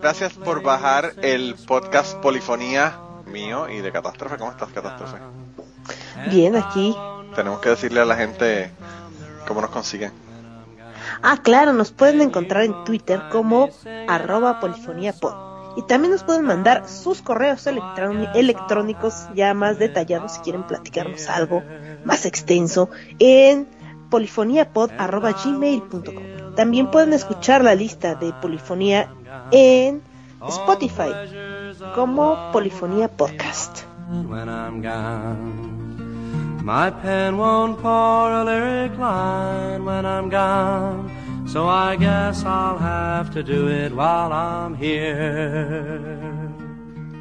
gracias por bajar el podcast Polifonía mío y de Catástrofe. ¿Cómo estás, Catástrofe? Bien, aquí. Tenemos que decirle a la gente cómo nos consiguen. Ah, claro, nos pueden encontrar en Twitter como arroba polifoniapod. Y también nos pueden mandar sus correos electrónicos ya más detallados si quieren platicarnos algo más extenso en polifoniapod.gmail.com. También pueden escuchar la lista de polifonía en Spotify como Polifonía Podcast. My pen won't pour a lyric line when I'm gone, so I guess I'll have to do it while I'm here.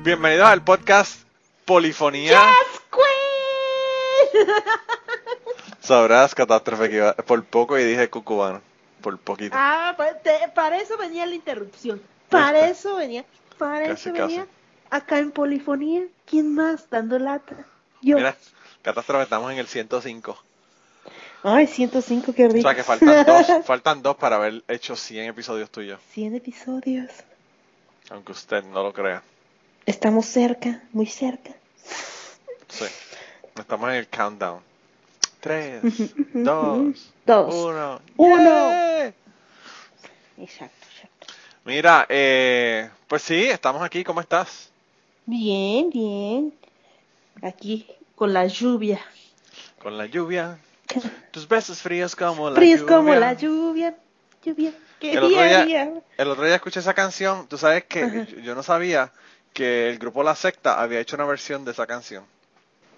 Bienvenidos al podcast Polifonía. Yes, Queen. Sabrás, catástrofe, que iba por poco y dije cucubano. Por poquito. Ah, para eso venía la interrupción. Para eso venía. Para eso venía. Acá en Polifonía, ¿quién más dando lata? Yo. Mira, catástrofe, estamos en el 105. Ay, 105, qué rico. O sea que faltan dos, faltan dos para haber hecho 100 episodios tuyos. 100 episodios. Aunque usted no lo crea. Estamos cerca, muy cerca. Sí. Estamos en el countdown. 3, 2, 1. 1. Exacto, exacto. Mira, eh, pues sí, estamos aquí. ¿Cómo estás? Bien, bien. Aquí con la lluvia. Con la lluvia. Tus besos fríos como la fríos lluvia. como la lluvia. Lluvia. ¿Qué el, otro día, día, el otro día escuché esa canción. Tú sabes que yo, yo no sabía que el grupo La Secta había hecho una versión de esa canción.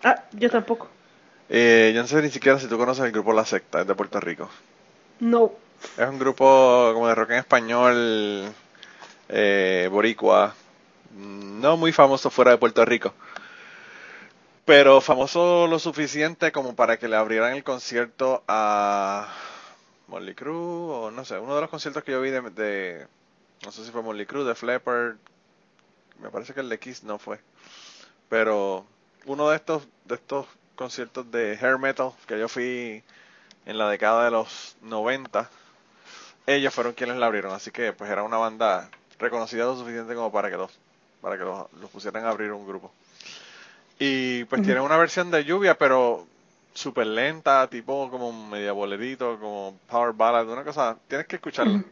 Ah, yo tampoco. Eh, yo no sé ni siquiera si tú conoces el grupo La Secta, es de Puerto Rico. No. Es un grupo como de rock en español, eh, boricua, no muy famoso fuera de Puerto Rico, pero famoso lo suficiente como para que le abrieran el concierto a Molly Crue, o no sé, uno de los conciertos que yo vi de, de no sé si fue Molly Crue, de Flapper, me parece que el de Kiss no fue, pero uno de estos, de estos conciertos de hair metal que yo fui en la década de los 90, ellos fueron quienes la abrieron, así que pues era una banda reconocida lo suficiente como para que los, para que los, los pusieran a abrir un grupo. Y pues tienen una versión de lluvia, pero súper lenta, tipo como media bolerito, como power ballad, una cosa, tienes que escucharla.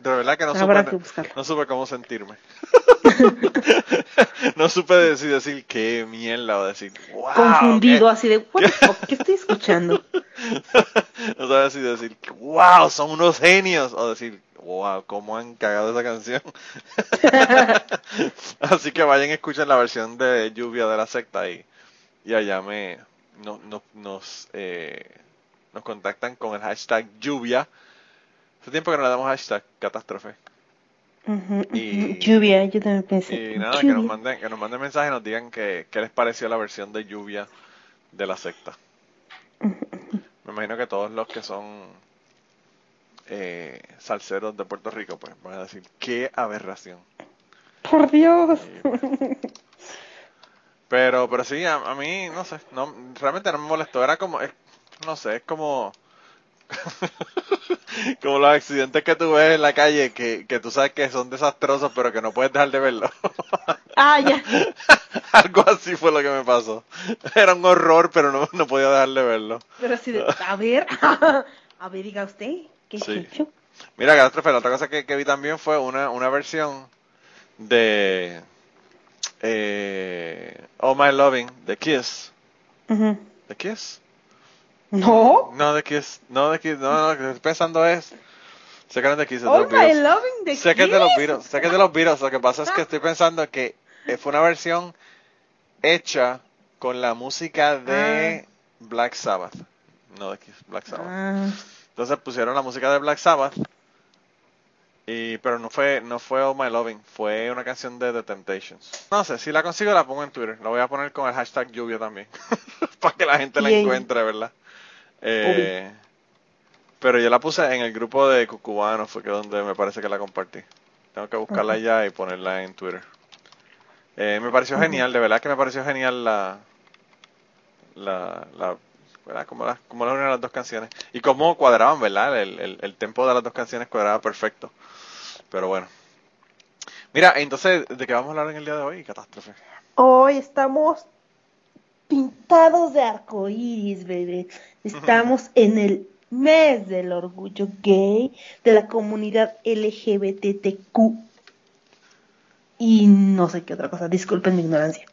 De verdad que no supe, que no supe cómo sentirme. no supe decir, decir qué mierda o decir, wow. Confundido, qué- así de, what the fuck, ¿qué estoy escuchando? no sabes si decir, wow, son unos genios, o decir, wow, cómo han cagado esa canción. Así que vayan y escuchen la versión de Lluvia de la secta y, y allá me no- no- nos, eh, nos contactan con el hashtag lluvia. Hace tiempo que no le damos hashtag catástrofe. Y- Lluvia, yo también pensé. Y nada, que nos manden, que nos manden mensajes y nos digan que- qué les pareció la versión de lluvia de la secta. Me imagino que todos los que son eh, salseros de Puerto Rico, pues van a decir, qué aberración. Por Dios. Y, pues, pero, pero sí, a, a mí, no sé, no, realmente no me molestó. Era como, es- no sé, es como, como los accidentes que tú ves en la calle que, que tú sabes que son desastrosos, pero que no puedes dejar de verlo. Ah, ya. Algo así fue lo que me pasó. Era un horror, pero no, no podía dejar de verlo. Pero así de, a ver, a ver, diga usted, ¿qué Sí. he hecho? Mira, Catástrofe, la otra cosa que, que vi también fue una, una versión de eh, Oh My Loving, de Kiss. ¿De Kiss? No. No, de Kiss. No, de Kiss. No, no, lo que estoy pensando es. Sé que no es de Kiss, es de los Beatles. the Sé que es de los. Beatles. Sé que es de los Beatles. Lo que pasa es que estoy pensando que eh, fue una versión hecha con la música de Black Sabbath. No de Kiss, Black Sabbath. Ah, Entonces pusieron la música de Black Sabbath. Y, pero no fue, no fue All My Loving, fue una canción de The Temptations. No sé, si la consigo la pongo en Twitter. La voy a poner con el hashtag lluvia también. Para que la gente la encuentre, ¿verdad? Eh, pero yo la puse en el grupo de cucubanos, fue que donde me parece que la compartí. Tengo que buscarla ya y ponerla en Twitter. Eh, me pareció genial, de verdad que me pareció genial la, la, la ¿verdad? Como, las, como las unieron las dos canciones. Y cómo cuadraban, ¿verdad? El, el, el tempo de las dos canciones cuadraba perfecto. Pero bueno. Mira, entonces, ¿de qué vamos a hablar en el día de hoy? Catástrofe. Hoy estamos pintados de arcoíris, bebé. Estamos en el mes del orgullo gay de la comunidad LGBTQ. Y no sé qué otra cosa, disculpen mi ignorancia.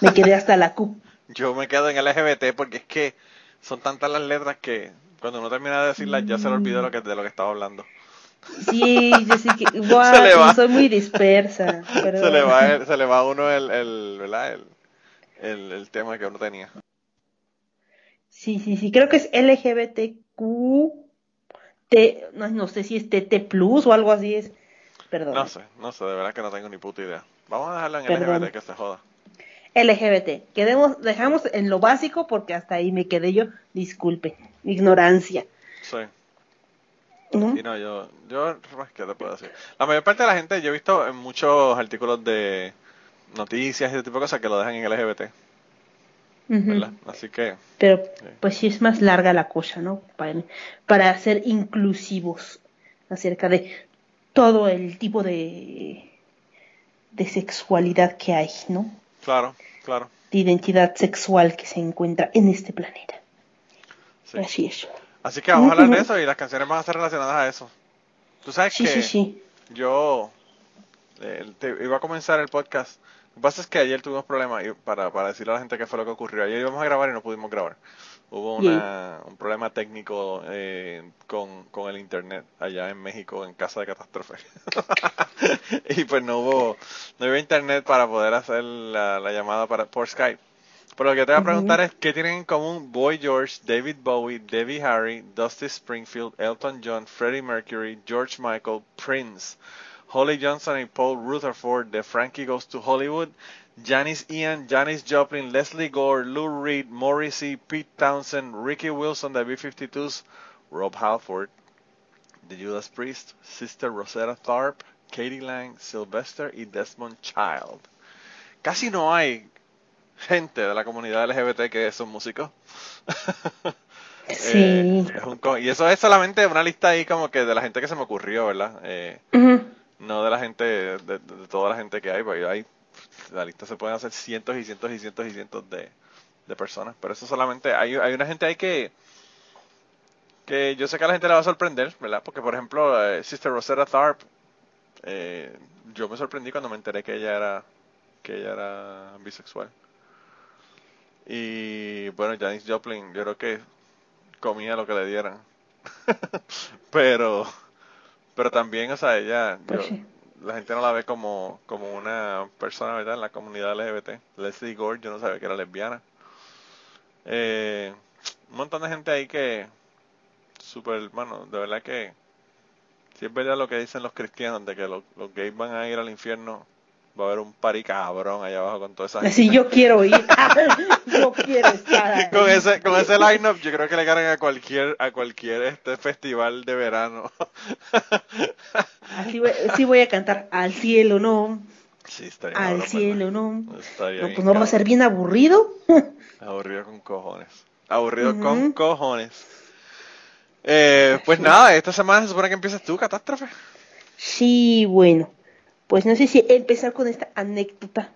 Me quedé hasta la Q. Yo me quedo en LGBT porque es que son tantas las letras que cuando uno termina de decirlas ya se le lo que, de lo que estaba hablando. Sí, yo sé que, guau, Se le va. soy muy dispersa. Pero... Se le va, el- se le va a uno el, el, ¿verdad? El, el tema que uno tenía. Sí, sí, sí, creo que es LGBTQ. T, no, no sé si es TT Plus o algo así es. Perdón. No sé, no sé, de verdad que no tengo ni puta idea. Vamos a dejarlo en Perdón. LGBT que se joda. LGBT. Quedemos, dejamos en lo básico porque hasta ahí me quedé yo. Disculpe, ignorancia. Sí. ¿no? Y no, yo, yo, pues, ¿qué te puedo decir? La mayor parte de la gente, yo he visto en muchos artículos de noticias y ese tipo de cosas que lo dejan en LGBT, Así que, Pero pues sí es más larga la cosa, ¿no? Para, para ser inclusivos acerca de todo el tipo de, de sexualidad que hay, ¿no? claro, claro. De identidad sexual que se encuentra en este planeta. Sí. Así es. Así que vamos a hablar de eso y las canciones van a ser relacionadas a eso. Tú sabes Sí, que sí, sí. yo eh, te- iba a comenzar el podcast. Lo que pasa es que ayer tuvimos problemas y para, para decirle a la gente qué fue lo que ocurrió. Ayer íbamos a grabar y no pudimos grabar. Hubo una, un problema técnico eh, con, con el internet allá en México, en casa de catástrofe. y pues no hubo, no hubo internet para poder hacer la, la llamada para, por Skype. Pero lo que te voy a preguntar es, ¿qué tienen en común Boy George, David Bowie, Debbie Harry, Dusty Springfield, Elton John, Freddie Mercury, George Michael, Prince, Holly Johnson y Paul Rutherford de Frankie Goes to Hollywood, Janis Ian, Janis Joplin, Leslie Gore, Lou Reed, Morrissey, Pete Townsend, Ricky Wilson de B-52s, Rob Halford, The Judas Priest, Sister Rosetta Tharpe, Katie Lang, Sylvester y Desmond Child. Casi no hay gente de la comunidad LGBT que son músicos. Sí. Eh, es un co- y eso es solamente una lista ahí como que de la gente que se me ocurrió, ¿verdad? Eh. No de la gente, de, de- toda la gente que hay, porque hay, la lista se pueden hacer cientos y cientos y cientos y cientos de, de personas, pero eso solamente, hay, hay una gente ahí que, que yo sé que a la gente le va a sorprender, ¿verdad? Porque por ejemplo, eh, Sister Rosetta Tharpe, eh, yo me sorprendí cuando me enteré que ella era, que ella era bisexual. Y bueno, Janis Joplin, yo creo que comía lo que le dieran. pero, pero también, o sea, ella, Pues yo- sí. la gente no la ve como, como una persona, ¿verdad? En la comunidad LGBT. Leslie Gore, yo no sabía que era lesbiana. Eh, un montón de gente ahí que, super, bueno, de verdad que, si es verdad lo que dicen los cristianos, de que los, los gays van a ir al infierno, va a haber un pari cabrón allá abajo con toda esa gente. Así yo quiero ir. yo quiero estar ahí. con ese con ese line-up yo creo que le ganan a cualquier a cualquier este festival de verano Así voy, sí voy a cantar al cielo, no. sí estaría Al cielo, no. estaría No, pues no va a ser bien aburrido. aburrido con cojones aburrido con cojones eh, pues nada esta semana se supone que empiezas tú catástrofe Sí, bueno. Pues no sé si empezar con esta anécdota.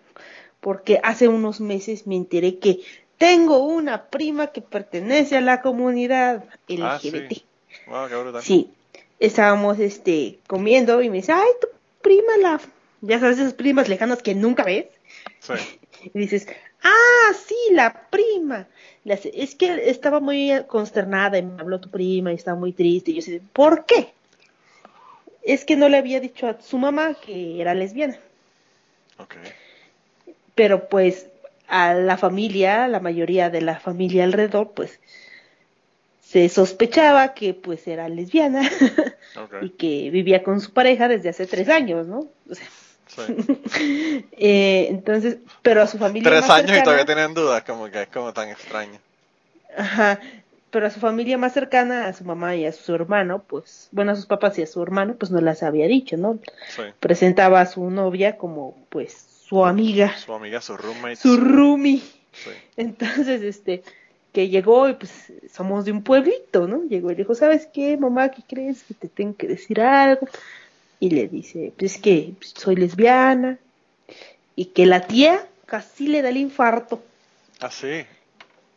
Porque hace unos meses me enteré que tengo una prima que pertenece a la comunidad Ah, LGBT. sí. wow qué brutal Sí, estábamos este comiendo y me dice, ay, tu prima, la... Ya sabes, esas primas lejanas que nunca ves. sí Y dices, ah, sí, la prima. Es que estaba muy consternada y me habló tu prima y estaba muy triste. Y yo sé, ¿por qué? Es que no le había dicho a su mamá que era lesbiana. Ok. Pero pues a la familia, la mayoría de la familia alrededor, pues se sospechaba que pues era lesbiana y que vivía con su pareja desde hace tres años, ¿no? O sea, Sí. eh, entonces, pero a su familia Tres más años y todavía tienen dudas, como que es como tan extraño. Ajá, pero a su familia más cercana, a su mamá y a su hermano, pues, bueno, a sus papás y a su hermano, pues no las había dicho, ¿no? Sí. Presentaba a su novia como, pues, su amiga, Su amiga, su roommate. su roomie. Sí. Entonces, este, que llegó y pues somos de un pueblito, ¿no? Llegó y dijo, ¿sabes qué, mamá? ¿Qué crees? Que te tengo que decir algo. y le dice, pues que soy lesbiana y que la tía casi le da el infarto. Así.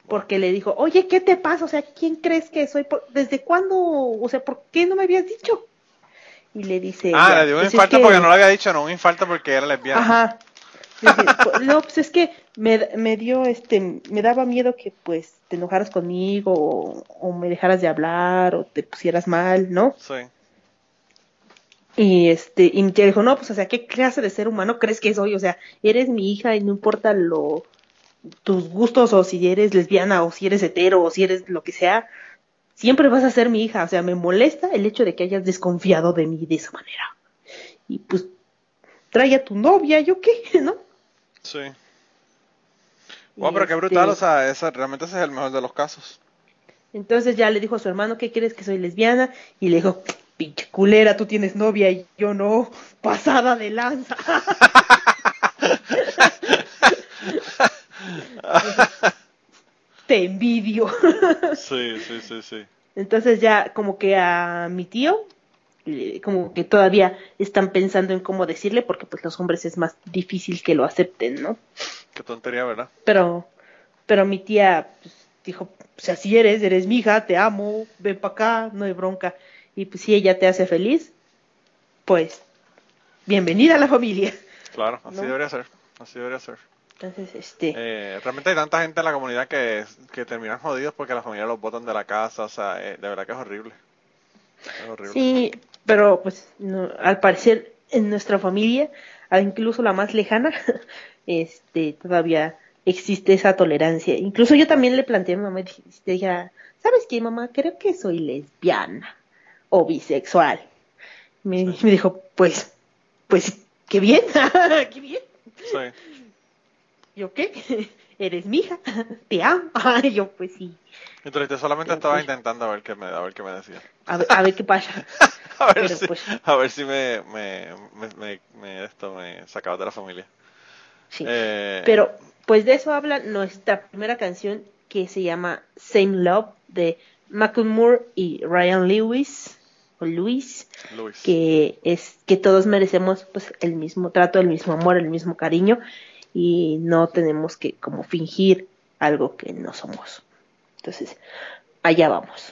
Porque le dijo, oye, ¿qué te pasa? O sea, ¿quién crees que soy? ¿Desde cuándo? O sea, ¿por qué no me habías dicho? Y le dice... Ah, le dio un pues es infarto que- porque no lo había dicho, no un infarto porque era lesbiana. Ajá. Dice, "Pues, no, pues es que me, me dio, este, me daba miedo que pues te enojaras conmigo o, o me dejaras de hablar o te pusieras mal, ¿no? Sí. Y este, y mi tía dijo, no, pues, o sea, ¿qué clase de ser humano crees que soy? O sea, eres mi hija y no importa lo, tus gustos o si eres lesbiana o si eres hetero o si eres lo que sea, siempre vas a ser mi hija. O sea, me molesta el hecho de que hayas desconfiado de mí de esa manera. Y pues, trae a tu novia, ¿yo qué? ¿No? Sí. Wow, pero qué este, brutal, o sea, esa, realmente ese es el mejor de los casos. Entonces ya le dijo a su hermano, ¿qué crees que soy lesbiana? Y le dijo, pinche culera, tú tienes novia y yo no, pasada de lanza. Te envidio. Sí, sí, sí, sí. Entonces ya como que a mi tío, le- como que todavía están pensando en cómo decirle, porque pues los hombres es más difícil que lo acepten, ¿no? Qué tontería, ¿verdad? Pero, pero mi tía pues, dijo, pues así eres, eres mi hija, te amo, ven para acá, no hay bronca. Y pues si ella te hace feliz, pues bienvenida a la familia. Claro, así ¿No? debería ser. Así debería ser. Entonces, este, Eh, realmente hay tanta gente en la comunidad que, que terminan jodidos porque la familia los botan de la casa, o sea, eh, de verdad que es horrible. Es horrible. sí, pero pues no, al parecer en nuestra familia, incluso la más lejana, este, todavía existe esa tolerancia. Incluso yo también le planteé a mi mamá, dije, ¿sabes qué, mamá? Creo que soy lesbiana o bisexual. Me, me dijo, pues, pues, qué bien, qué bien. Sí. ¿Yo qué? Eres mi hija, te amo. Y yo, pues sí. Entonces solamente estaba intentando a ver qué me, a ver qué me decía. A ver, a ver qué pasa. A ver Pero si, pues- a ver si me, me, me, me- esto me sacaba de la familia. Sí. Eh, Pero, pues de eso habla nuestra primera canción que se llama Same Love de Macklemore y Ryan Lewis o Luis, Luis. que es que todos merecemos pues el mismo trato, el mismo amor, el mismo cariño y no tenemos que como fingir algo que no somos. Entonces, allá vamos.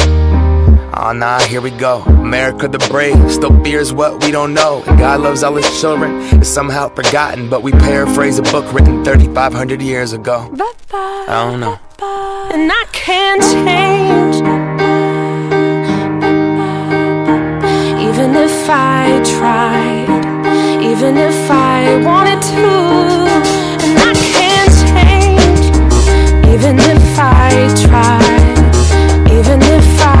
Oh nah, here we go. America the brave still fears what we don't know. And God loves all his children. It's somehow forgotten, but we paraphrase a book written 3,500 years ago. I don't know. and I can't change. Even if I tried, even if I wanted to, and I can't change. Even if I tried, even if I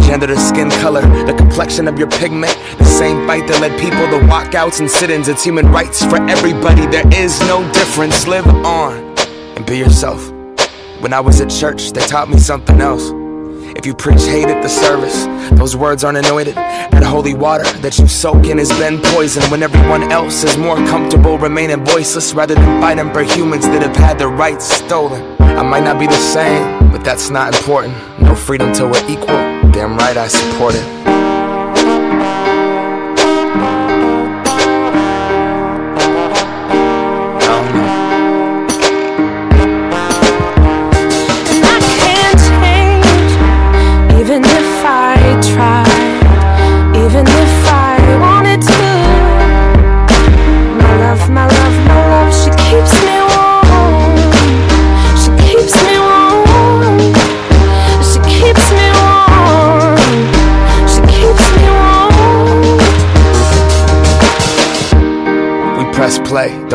gender to skin color, the complexion of your pigment. The same fight that led people to walkouts and sit ins. It's human rights for everybody. There is no difference. Live on and be yourself. When I was at church, they taught me something else. If you preach hate at the service, those words aren't anointed. That holy water that you soak in has been poisoned when everyone else is more comfortable remaining voiceless rather than fighting for humans that have had their rights stolen. I might not be the same, but that's not important. No freedom till we're equal. Damn right I support it.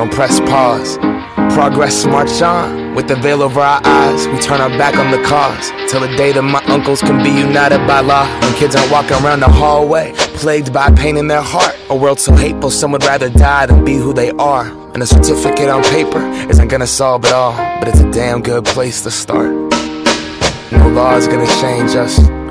Don't press pause. Progress march on with the veil over our eyes. We turn our back on the cause till the day that my uncles can be united by law. When kids aren't walking around the hallway, plagued by pain in their heart. A world so hateful, some would rather die than be who they are. And a certificate on paper isn't gonna solve it all, but it's a damn good place to start. No law is gonna change us.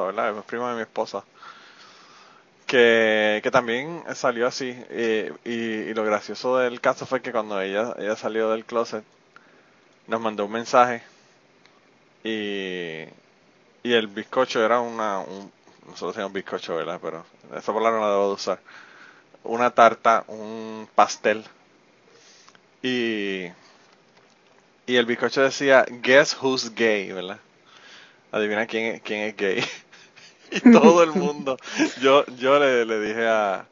esposa, ¿verdad? Es prima de mi esposa. Que, que también salió así. y, y lo gracioso del caso fue que cuando ella, ella salió del closet, nos mandó un mensaje y, y el bizcocho era una, un, nosotros teníamos bizcocho, ¿verdad? Pero esa palabra no la debo de usar. Una tarta, un pastel y, y el bizcocho decía, guess who's gay, ¿verdad? Adivina quién, quién es gay. y todo el mundo, yo, yo le, le dije a,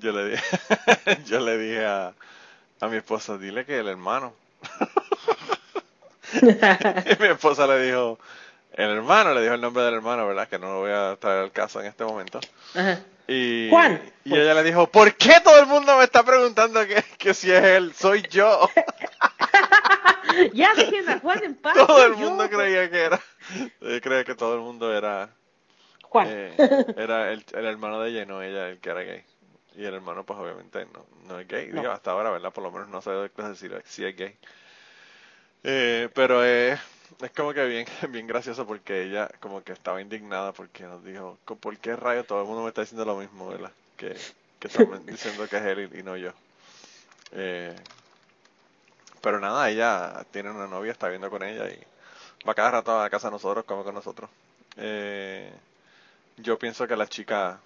yo le dije, yo le dije a, a mi esposa, dile que el hermano. y mi esposa le dijo, el hermano, le dijo el nombre del hermano, ¿verdad? Que no lo voy a traer al caso en este momento. Ajá. Y, Juan. y ella le dijo, ¿por qué todo el mundo me está preguntando que, que si es él? Soy yo. ya dejen a Juan en paz. todo el yo. mundo creía que era. Yo creía que todo el mundo era Juan. eh, era el, el hermano de ella y no ella el que era gay. Y el hermano, pues obviamente no, no es gay. No. Digo, hasta ahora, ¿verdad? Por lo menos no sé decir si es gay. Eh, pero eh, es como que bien, bien gracioso porque ella como que estaba indignada porque nos dijo, "Co- ¿por qué rayo todo el mundo me está diciendo lo mismo, verdad? Que, que están diciendo que es él y, y no yo. Eh, pero nada, ella tiene una novia, está viviendo con ella y va cada rato a casa de nosotros, come con nosotros. Eh, yo pienso que la chica,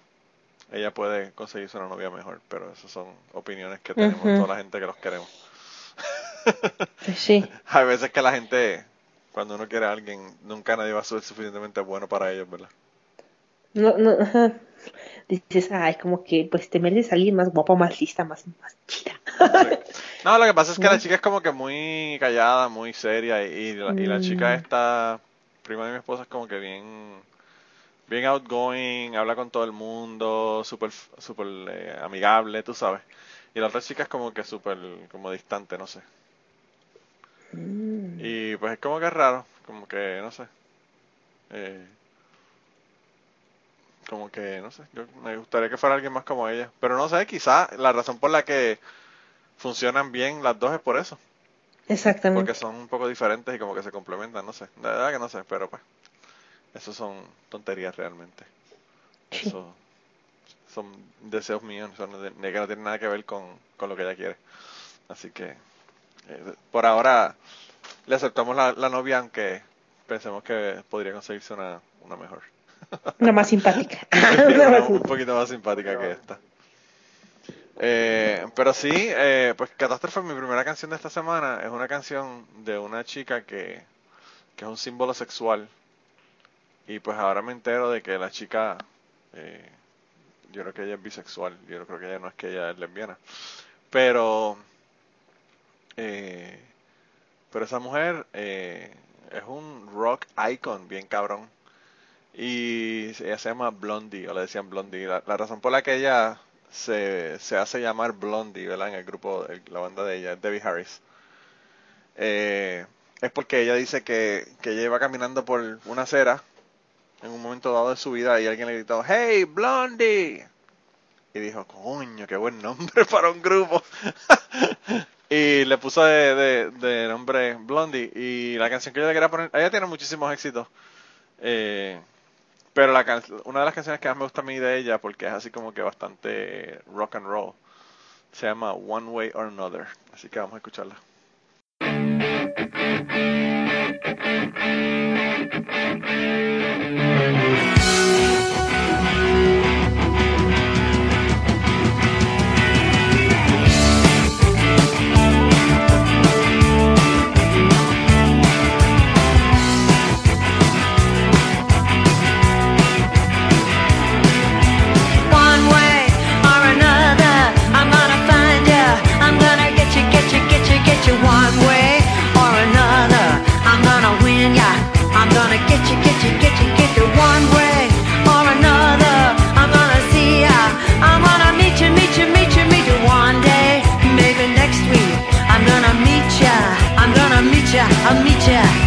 ella puede conseguirse una novia mejor, pero esas son opiniones que tenemos toda la gente que los queremos. Pues sí. Hay veces que la gente, cuando uno quiere a alguien, nunca nadie va a ser suficientemente bueno para ellos, ¿verdad? No, no, ajá. Dices, ay, como que pues te mereces a alguien más guapa, más lista, más, más chida. No, lo que pasa es que la chica es como que muy callada, muy seria y, y la, y la chica Mm. esta, prima de mi esposa, es como que bien, bien outgoing, habla con todo el mundo, súper, súper eh, amigable, tú sabes. Y la otra chica es como que súper, como distante, no sé. Mm. Y pues es como que es raro, como que, no sé. Eh, como que, no sé, yo me gustaría que fuera alguien más como ella. Pero no sé, quizá la razón por la que funcionan bien las dos es por eso. Exactamente. Porque son un poco diferentes y como que se complementan, no sé. La verdad que no sé, pero pues. Eso son tonterías realmente. Sí. Eso son deseos míos, son de, de que no tienen nada que ver con, con lo que ella quiere. Así que, eh, por ahora, le aceptamos la, la novia, aunque pensemos que podría conseguirse una, una mejor. Una más simpática. Una un poquito más simpática que esta. Eh, pero sí, eh, pues Catástrofe, mi primera canción de esta semana, es una canción de una chica que, que es un símbolo sexual. Y pues ahora me entero de que la chica, eh, yo creo que ella es bisexual, yo creo que ella no es que ella es lesbiana. Pero, eh, pero esa mujer eh, es un rock icon bien cabrón. Y ella se llama Blondie, o le decían Blondie. La, razón por la que ella se, se hace llamar Blondie, ¿verdad? En el grupo, la banda de ella, Debbie Harris. Eh, es porque ella dice que, que ella iba caminando por una acera en un momento dado de su vida y alguien le gritó, ¡Hey, Blondie! Y dijo, coño, qué buen nombre para un grupo. y le puso de, de- nombre Blondie. Y la canción que yo le quería poner, ella tiene muchísimos éxitos. Eh, pero la can- una de las canciones que más me gusta a mí de ella, porque es así como que bastante rock and roll, se llama One Way or Another. Así que vamos a escucharla. I'll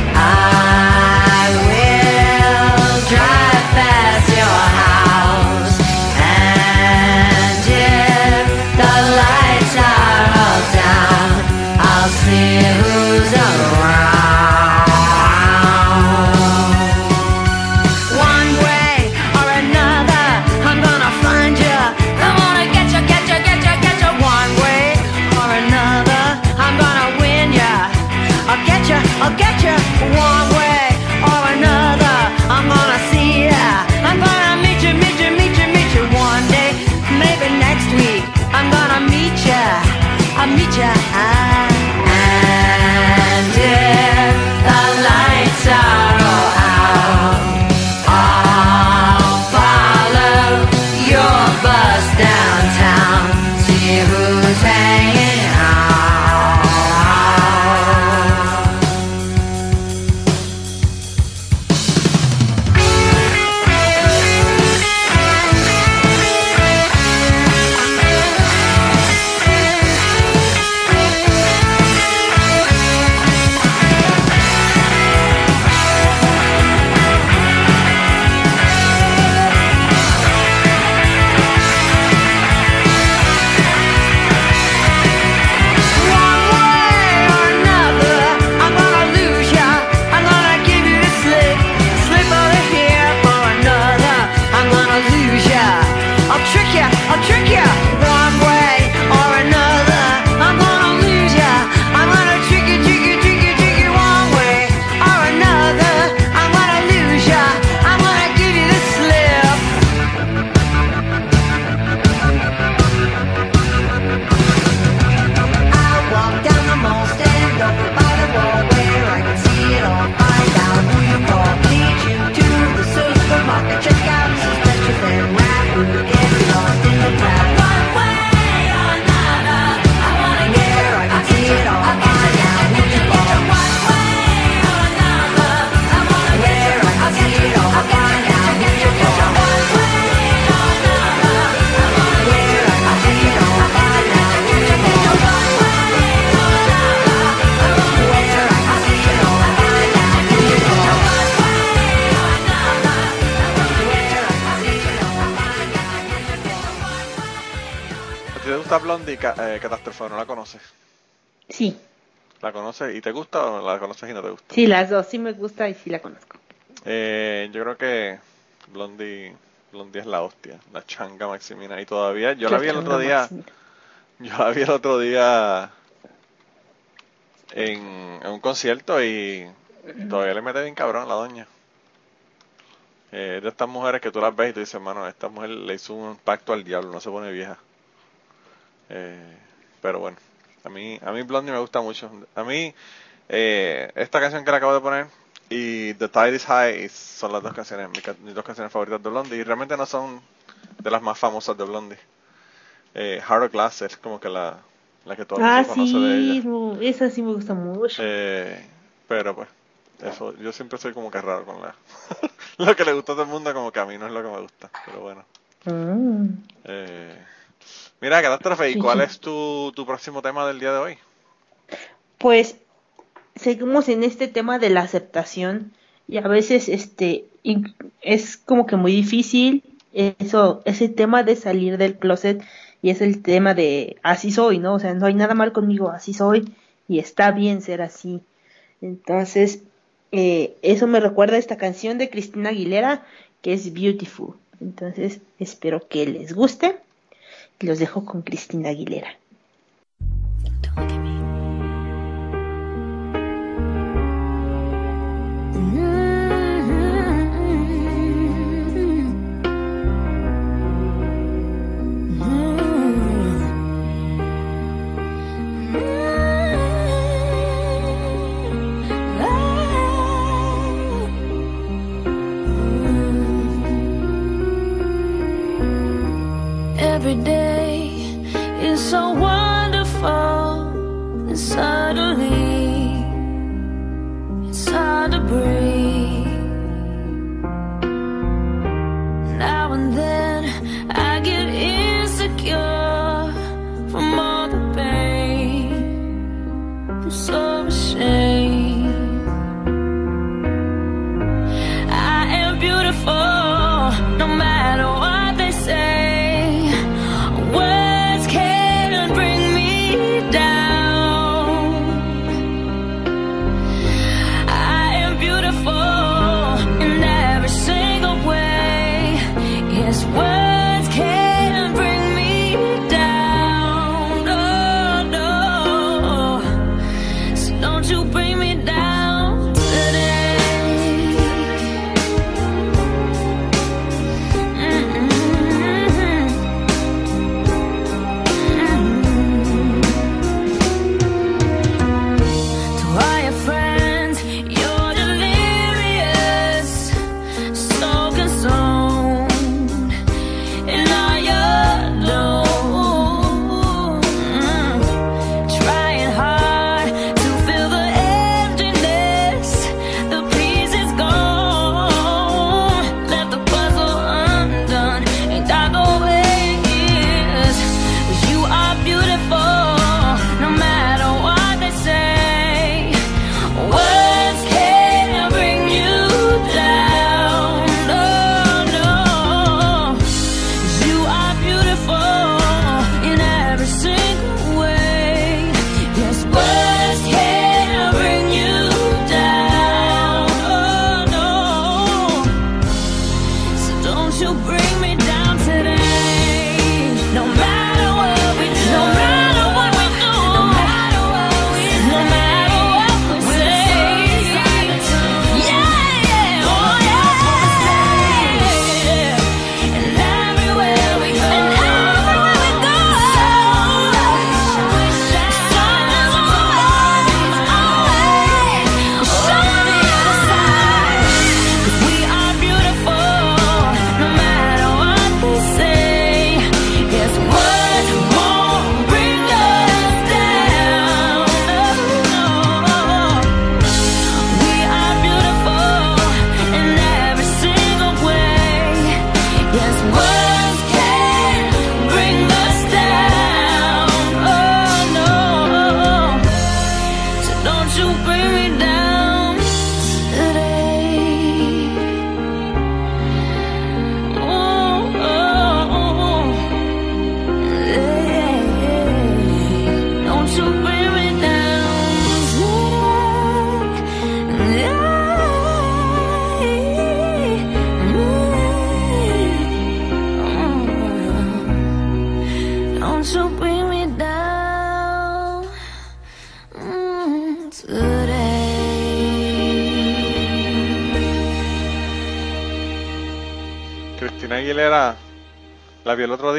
eh, Catástrofe, no la conoces? Sí, ¿La conoces y te gusta o la conoces y no te gusta? sí, las dos, sí me gusta y sí la conozco. Eh, yo creo que Blondie, Blondie es la hostia, la changa Maximina. Y todavía, yo la vi el otro día, yo la vi el otro día en, en un concierto y todavía le mete bien cabrón a la doña. Eh, de estas mujeres que tú las ves y tú dices, mano, esta mujer le hizo un pacto al diablo, no se pone vieja. Eh, pero bueno, a mí, a mí Blondie me gusta mucho. A mí, eh, esta canción que le acabo de poner y The Tide is High son las dos canciones, mis, dos canciones favoritas de Blondie y realmente no son de las más famosas de Blondie. Eh, of Glass es como que la, la que todo el Ah, mundo conoce de sí, ella. esa sí me gusta mucho. Eh, pero pues, eso, yo siempre soy como que raro con la... lo que le gusta a todo el mundo como que a mí no es lo que me gusta, pero bueno. Mm. Eh, mira, Catástrofe, ¿y cuál es tu, tu próximo tema del día de hoy? Pues seguimos en este tema de la aceptación y a veces este es como que muy difícil eso ese tema de salir del closet y es el tema de así soy, ¿no? O sea, no hay nada mal conmigo, así soy y está bien ser así. Entonces, eh, eso me recuerda a esta canción de Cristina Aguilera que es Beautiful. Entonces, espero que les guste. Los dejo con Cristina Aguilera.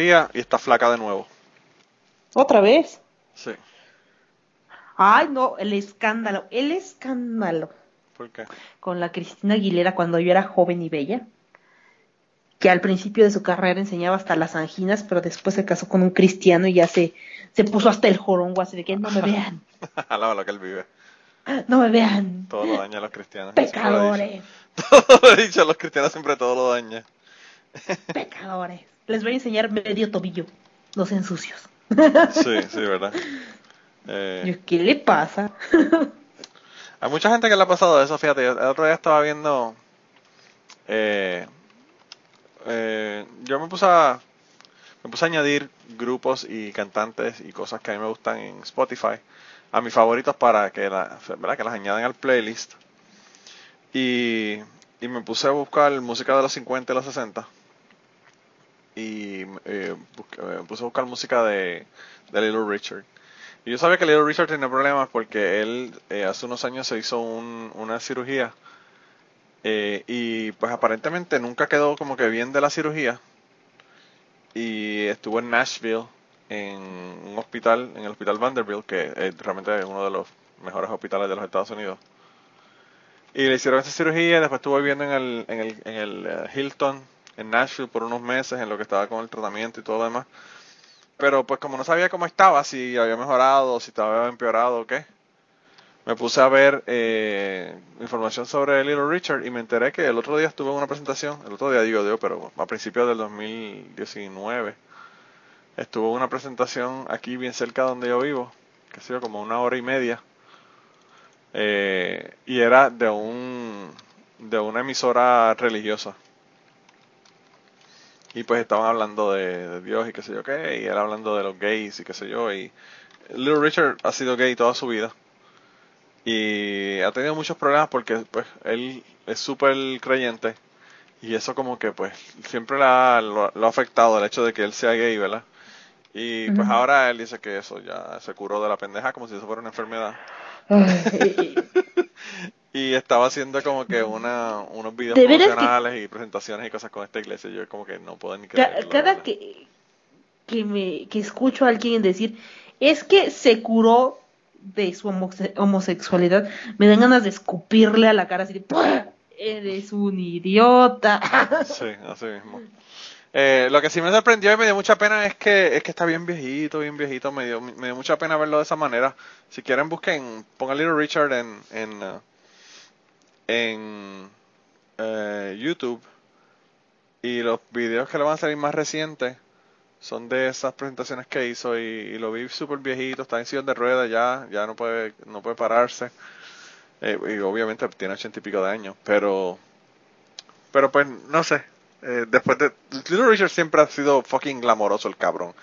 Y está flaca de nuevo. ¿Otra vez? Sí. Ay, no, el escándalo, el escándalo ¿Por qué? con la Cristina Aguilera cuando yo era joven y bella. Que al principio de su carrera enseñaba hasta las anginas, pero después se casó con un cristiano y ya se, se puso hasta el jorongo, así de que no me vean, Alaba lo que él vive. no me vean, Todo lo daña a los cristianos. Lo pecadores, Todo lo he dicho, los cristianos siempre todo lo daña. pecadores. Les voy a enseñar medio tobillo, los ensucios. Sí, sí, ¿verdad? Eh, ¿Qué le pasa? Hay mucha gente que le ha pasado eso, fíjate, el otro día estaba viendo, eh, eh, yo me puse a, me puse a añadir grupos y cantantes y cosas que a mí me gustan en Spotify a mis favoritos para que, la, ¿verdad? que las añadan al playlist y, y me puse a buscar música de los 50 y los 60 y eh, me puse a buscar música de, de Little Richard. Y yo sabía que Little Richard tenía problemas porque él eh, hace unos años se hizo un- una cirugía eh, y pues aparentemente nunca quedó como que bien de la cirugía y estuvo en Nashville en un hospital, en el hospital Vanderbilt, que realmente es uno de los mejores hospitales de los Estados Unidos. Y le hicieron esa cirugía, después estuvo viviendo en el, en el, en el eh, Hilton en Nashville por unos meses en lo que estaba con el tratamiento y todo lo demás. Pero pues como no sabía cómo estaba, si había mejorado, si estaba empeorado o qué, me puse a ver eh, información sobre Little Richard y me enteré que el otro día estuve en una presentación, el otro día digo yo, pero a principios del 2019, estuvo en una presentación aquí bien cerca donde yo vivo, que ha sido como una hora y media, eh, y era de un de una emisora religiosa. Y pues estaban hablando de, de Dios y qué sé yo qué, y él hablando de los gays y qué sé yo, y Little Richard ha sido gay toda su vida. Y ha tenido muchos problemas porque pues él es súper creyente y eso como que pues siempre le ha- lo, lo ha afectado el hecho de que él sea gay, ¿verdad? Y pues ahora él dice que eso ya se curó de la pendeja como si eso fuera una enfermedad. Ay, Y estaba haciendo como que una, unos videos De veras que- promocionales y presentaciones y cosas con esta iglesia. Yo como que no puedo ni creerlo. cada que, que me que escucho a alguien decir es que se curó de su homose- homosexualidad, me dan ganas de escupirle a la cara así de "¡Pah! eres un idiota. Sí, así mismo. Eh, lo que sí me sorprendió y me dio mucha pena es que es que está bien viejito, bien viejito. Me dio, me dio mucha pena verlo de esa manera. Si quieren busquen, pongan Little Richard en en, uh, en eh, YouTube y los videos que le van a salir más recientes son de esas presentaciones que hizo y, y lo vi súper viejito, está en sillón de ruedas ya, ya no puede no puede pararse. Eh, y obviamente tiene ochenta y pico de años, pero pero pues no sé. Eh, después de Little Richard siempre ha sido fucking glamoroso el cabrón.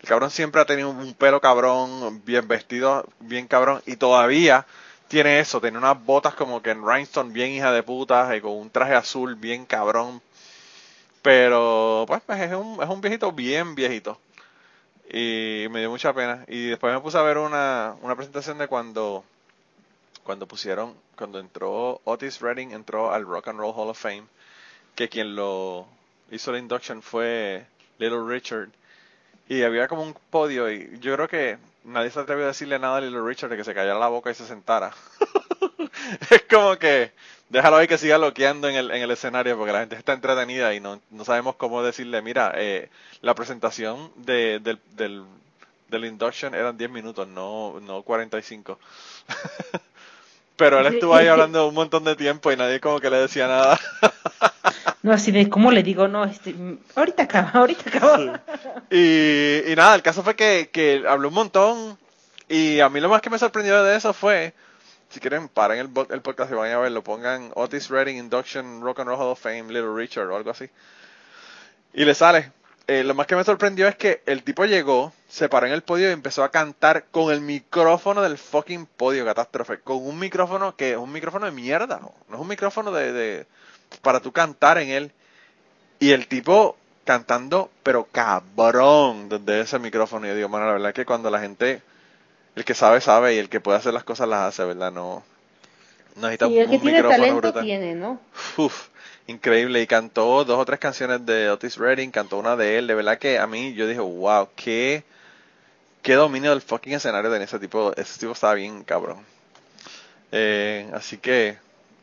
El cabrón siempre ha tenido un pelo cabrón, bien vestido, bien cabrón y todavía tiene eso, tiene unas botas como que en rhinestone bien hija de puta y con un traje azul bien cabrón. Pero pues, pues, es un es un viejito bien viejito. Y me dio mucha pena y después me puse a ver una una presentación de cuando cuando pusieron, cuando entró Otis Redding, entró al Rock and Roll Hall of Fame, que quien lo hizo la induction fue Little Richard, y había como un podio, y yo creo que nadie se atrevió a decirle nada a Little Richard de que se callara la boca y se sentara. es como que déjalo ahí que siga loqueando en el, en el escenario porque la gente está entretenida y no, no sabemos cómo decirle, mira, eh, la presentación de, del, del, del induction eran 10 minutos, no, no 45. Pero él estuvo ahí hablando un montón de tiempo y nadie como que le decía nada. No, así de, ¿cómo le digo? No, este, mm, ahorita acaba, ahorita acaba. Y, y nada, el caso fue que, que habló un montón y a mí lo más que me sorprendió de eso fue, si quieren paren el, el podcast y vayan a verlo, pongan Otis Redding Induction Rock and Roll Hall of Fame Little Richard o algo así. Y le sale. Eh, lo más que me sorprendió es que el tipo llegó, se paró en el podio y empezó a cantar con el micrófono del fucking podio, catástrofe. Con un micrófono que es un micrófono de mierda, no es un micrófono de, de para tú cantar en él. Y el tipo cantando, pero cabrón, desde ese micrófono. Y yo digo, mano, la verdad es que cuando la gente, el que sabe, sabe, y el que puede hacer las cosas las hace, ¿verdad? No, no necesita Sí, el que un tiene micrófono talento brutal. tiene, ¿no? Uf. increíble y cantó dos o tres canciones de Otis Redding, cantó una de él, de verdad que a mí yo dije, wow, qué, qué dominio del fucking escenario de ese tipo, ese tipo estaba bien cabrón. Eh, así que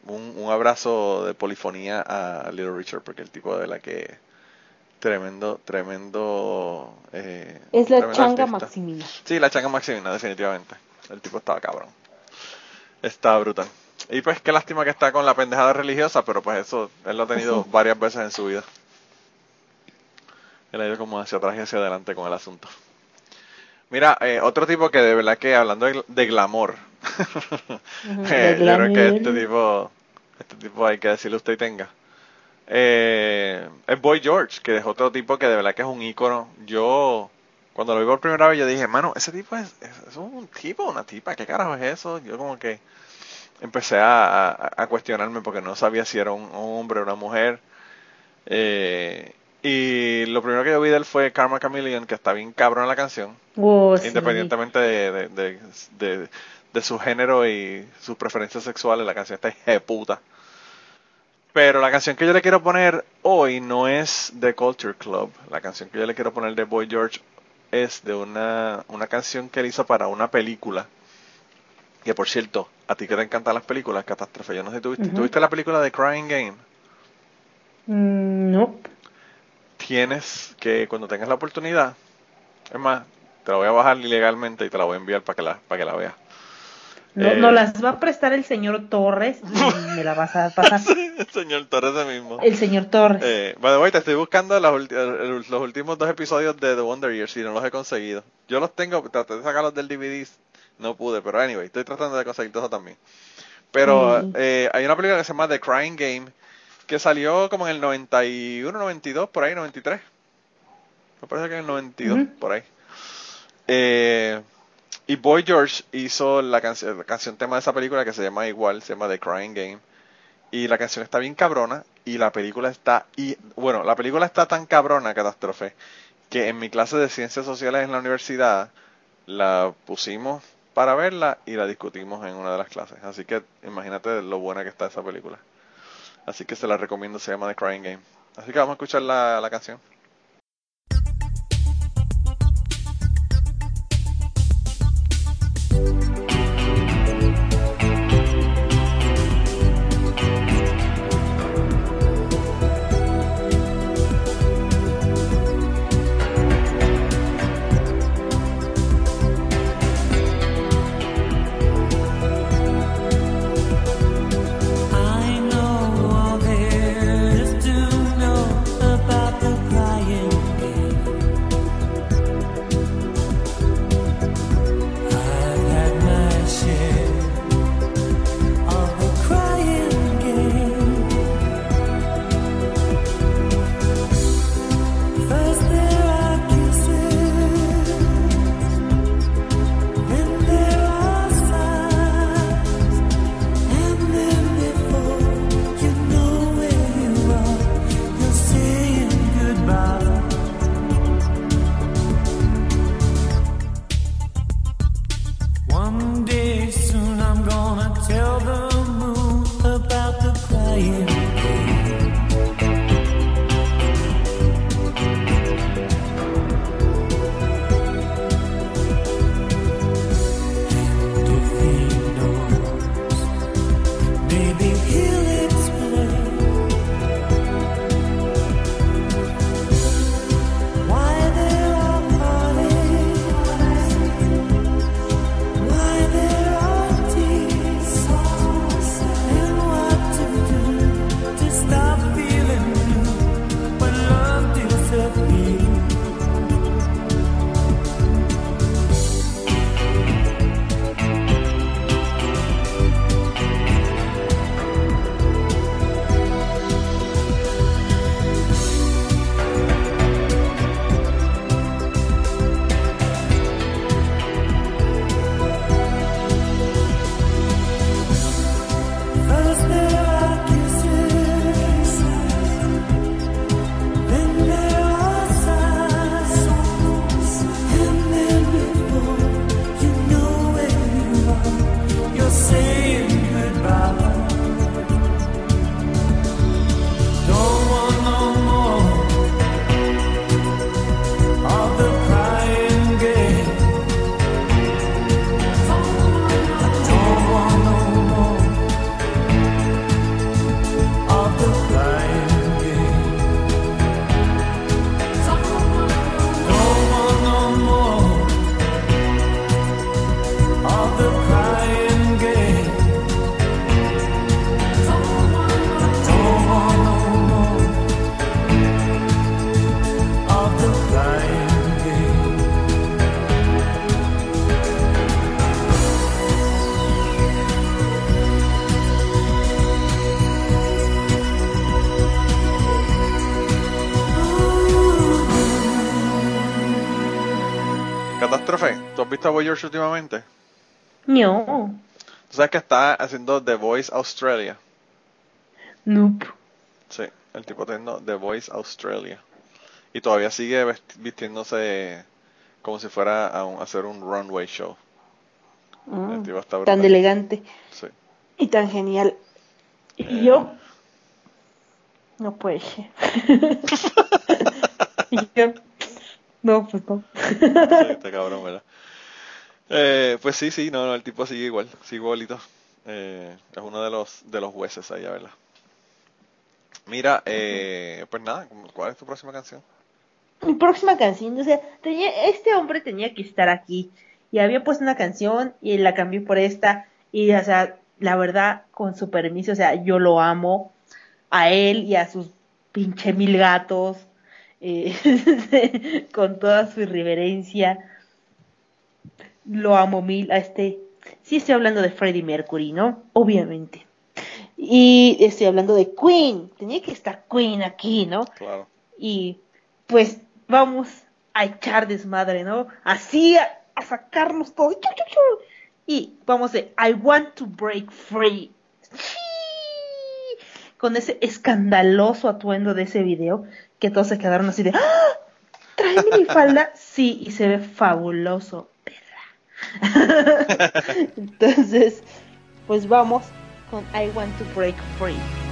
un, un abrazo de polifonía a Little Richard porque el tipo de la que tremendo, tremendo. Eh, Es la changa artista. Maximina. Sí, la changa Maximina, definitivamente. El tipo estaba cabrón. Está brutal. Y pues qué lástima que está con la pendejada religiosa, pero pues eso él lo ha tenido varias veces en su vida. Él ha ido como hacia atrás y hacia adelante con el asunto. Mira, eh, otro tipo que de verdad que hablando de, de glamour, eh, yo creo que este tipo, este tipo hay que decirle usted y tenga. Eh, es Boy George, que es otro tipo que de verdad que es un ícono. Yo, cuando lo vi por primera vez, yo dije, mano, ese tipo es, es, es un tipo, una tipa, ¿qué carajo es eso? Yo como que empecé a, a- a cuestionarme porque no sabía si era un, un hombre o una mujer. Eh, y lo primero que yo vi de él fue Karma Chameleon, que está bien cabrón la canción, Oh, sí. independientemente de, de, de, de- de su género y sus preferencias sexuales, la canción está de puta. Pero la canción que yo le quiero poner hoy no es de Culture Club. La canción que yo le quiero poner de Boy George es de una, una canción que él hizo para una película. Que por cierto, a ti que te encantan las películas, Catástrofe, yo no sé tuviste, Ujú. ¿tuviste la película de Crying Game. Mm, no. Tienes que, cuando tengas la oportunidad, es más, te la voy a bajar ilegalmente y te la voy a enviar para que la, para que la veas. No, Eh. no las va a prestar el señor Torres y me la vas a pasar. El señor Torres ese mismo. El señor Torres. Eh, by the way, te estoy buscando las los últimos dos episodios de The Wonder Years y no los he conseguido. Yo los tengo, traté de sacarlos del DVD, no pude, pero anyway, estoy tratando de conseguir todo también. Pero Mm. eh, hay una película que se llama The Crying Game que salió como en el 91, 92, por ahí, 93. Me parece que en el 92, Ujú. por ahí. Eh, y Boy George hizo la, canción la canción tema de esa película que se llama igual, se llama The Crying Game. Y la canción está bien cabrona y la película está... Y, bueno, la película está tan cabrona, catástrofe, que en mi clase de ciencias sociales en la universidad la pusimos para verla y la discutimos en una de las clases. Así que imagínate lo buena que está esa película. Así que se la recomiendo, se llama The Crying Game. Así que vamos a escuchar la canción. ¿Tú has visto a Boy George últimamente? No. ¿Tú sabes que está haciendo The Voice Australia? Nope. Sí, el tipo haciendo The Voice Australia. Y todavía sigue vistiéndose como si fuera a, un- a hacer un runway show. Mm, El tipo está tan elegante Sí. y tan genial. Y yo. No puede ser. y yo. No, pues no. Sí, está cabrón, ¿verdad? Eh, pues sí, sí, no, no, el tipo sigue igual, sigue igualito. Eh, es uno de los de los jueces allá, ¿verdad? Mira, eh, pues nada, ¿cuál es tu próxima canción? Mi próxima canción, o sea, tenía, este hombre tenía que estar aquí. Y había puesto una canción y la cambié por esta. Y, o sea, la verdad, con su permiso, o sea, yo lo amo. A él y a sus pinche mil gatos. eh, con toda su irreverencia. Lo amo mil a este. Sí estoy hablando de Freddie Mercury, ¿no? Obviamente. Y estoy hablando de Queen. Tenía que estar Queen aquí, ¿no? Claro. y pues vamos a echar desmadre, ¿no? Así a, a sacarnos todo. Y vamos de I want to break free. Sí. Con ese escandaloso atuendo de ese video que todos se quedaron así de ¡Ah! ¿Trae minifalda? Sí, y se ve fabuloso. Entonces, pues vamos con I want to break free.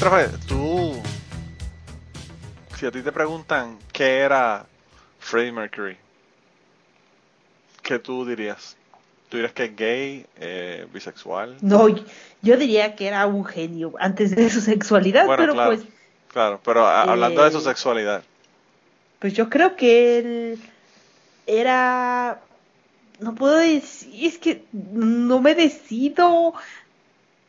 Catástrofe, tú. Si a ti te preguntan qué era Freddie Mercury, ¿qué tú dirías? ¿Tú dirías que es gay, eh, bisexual? No, yo diría que era un genio antes de su sexualidad, Bueno, pero claro. pues, Claro, pero a- hablando de su Eh, sexualidad. pues yo creo que él era, no puedo decir, es que no me decido.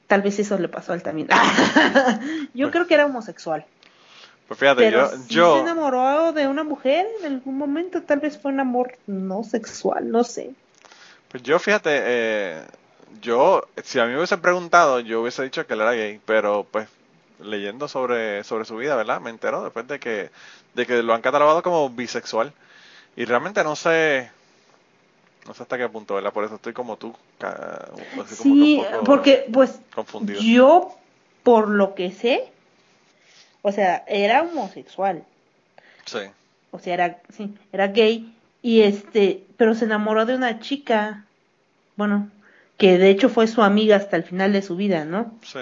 Tal vez eso le pasó a él también. yo Pues- creo que era homosexual. Pues fíjate, Pero yo, sí yo se enamoró de una mujer en algún momento, tal vez fue un amor no sexual, no sé. Pues yo, fíjate, eh, yo, si a mí me hubiesen preguntado, yo hubiese dicho que él era gay, pero pues leyendo sobre, sobre su vida, ¿verdad? Me entero después de que, de que lo han catalogado como bisexual. Y realmente no sé, no sé hasta qué punto, ¿verdad? Por eso estoy como tú, así como Sí, un poco porque pues confundido. yo, por lo que sé, o sea, era homosexual, Sí, o sea, era, sí, era gay, y este, pero se enamoró de una chica, bueno, que de hecho fue su amiga hasta el final de su vida, ¿no? sí,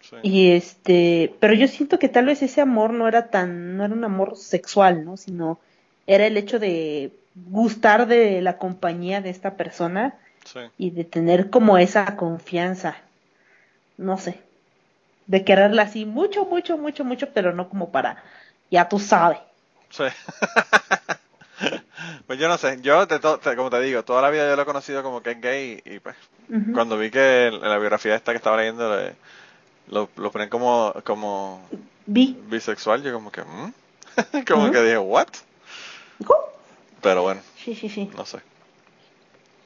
sí. Y este, pero yo siento que tal vez ese amor no era tan, no era un amor sexual, ¿no? Sino era el hecho de gustar de la compañía de esta persona sí. y de tener como esa confianza, no sé, de quererla así mucho, mucho, mucho, mucho, pero no como para, ya tú sabes. Sí. pues yo no sé, yo te te- como te digo, toda la vida yo lo he conocido como que es gay y pues cuando vi que en la biografía esta que estaba leyendo le- lo, lo ponen como, como bisexual, yo como que, ¿mm? como que dije, ¿what? Ujú. Pero bueno, Sí, sí, sí. no sé.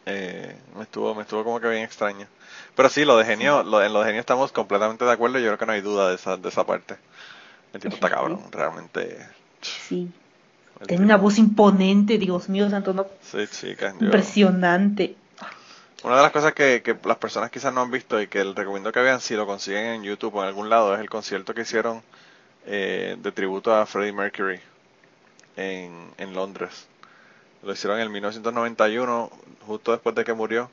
Eh, me estuvo, me estuvo como que bien extraño. Pero sí, lo de genio, lo, en lo de genio estamos completamente de acuerdo, yo creo que no hay duda de esa, de esa parte. El tipo está cabrón, realmente. Sí. el Tiene una voz imponente, Dios mío, santo, no, Sí, chica, yo- impresionante. Una de las cosas que, que las personas quizás no han visto y que les recomiendo que vean si lo consiguen en YouTube o en algún lado es el concierto que hicieron eh, de tributo a Freddie Mercury en, en Londres. Lo hicieron en el 1991, justo después de que murió.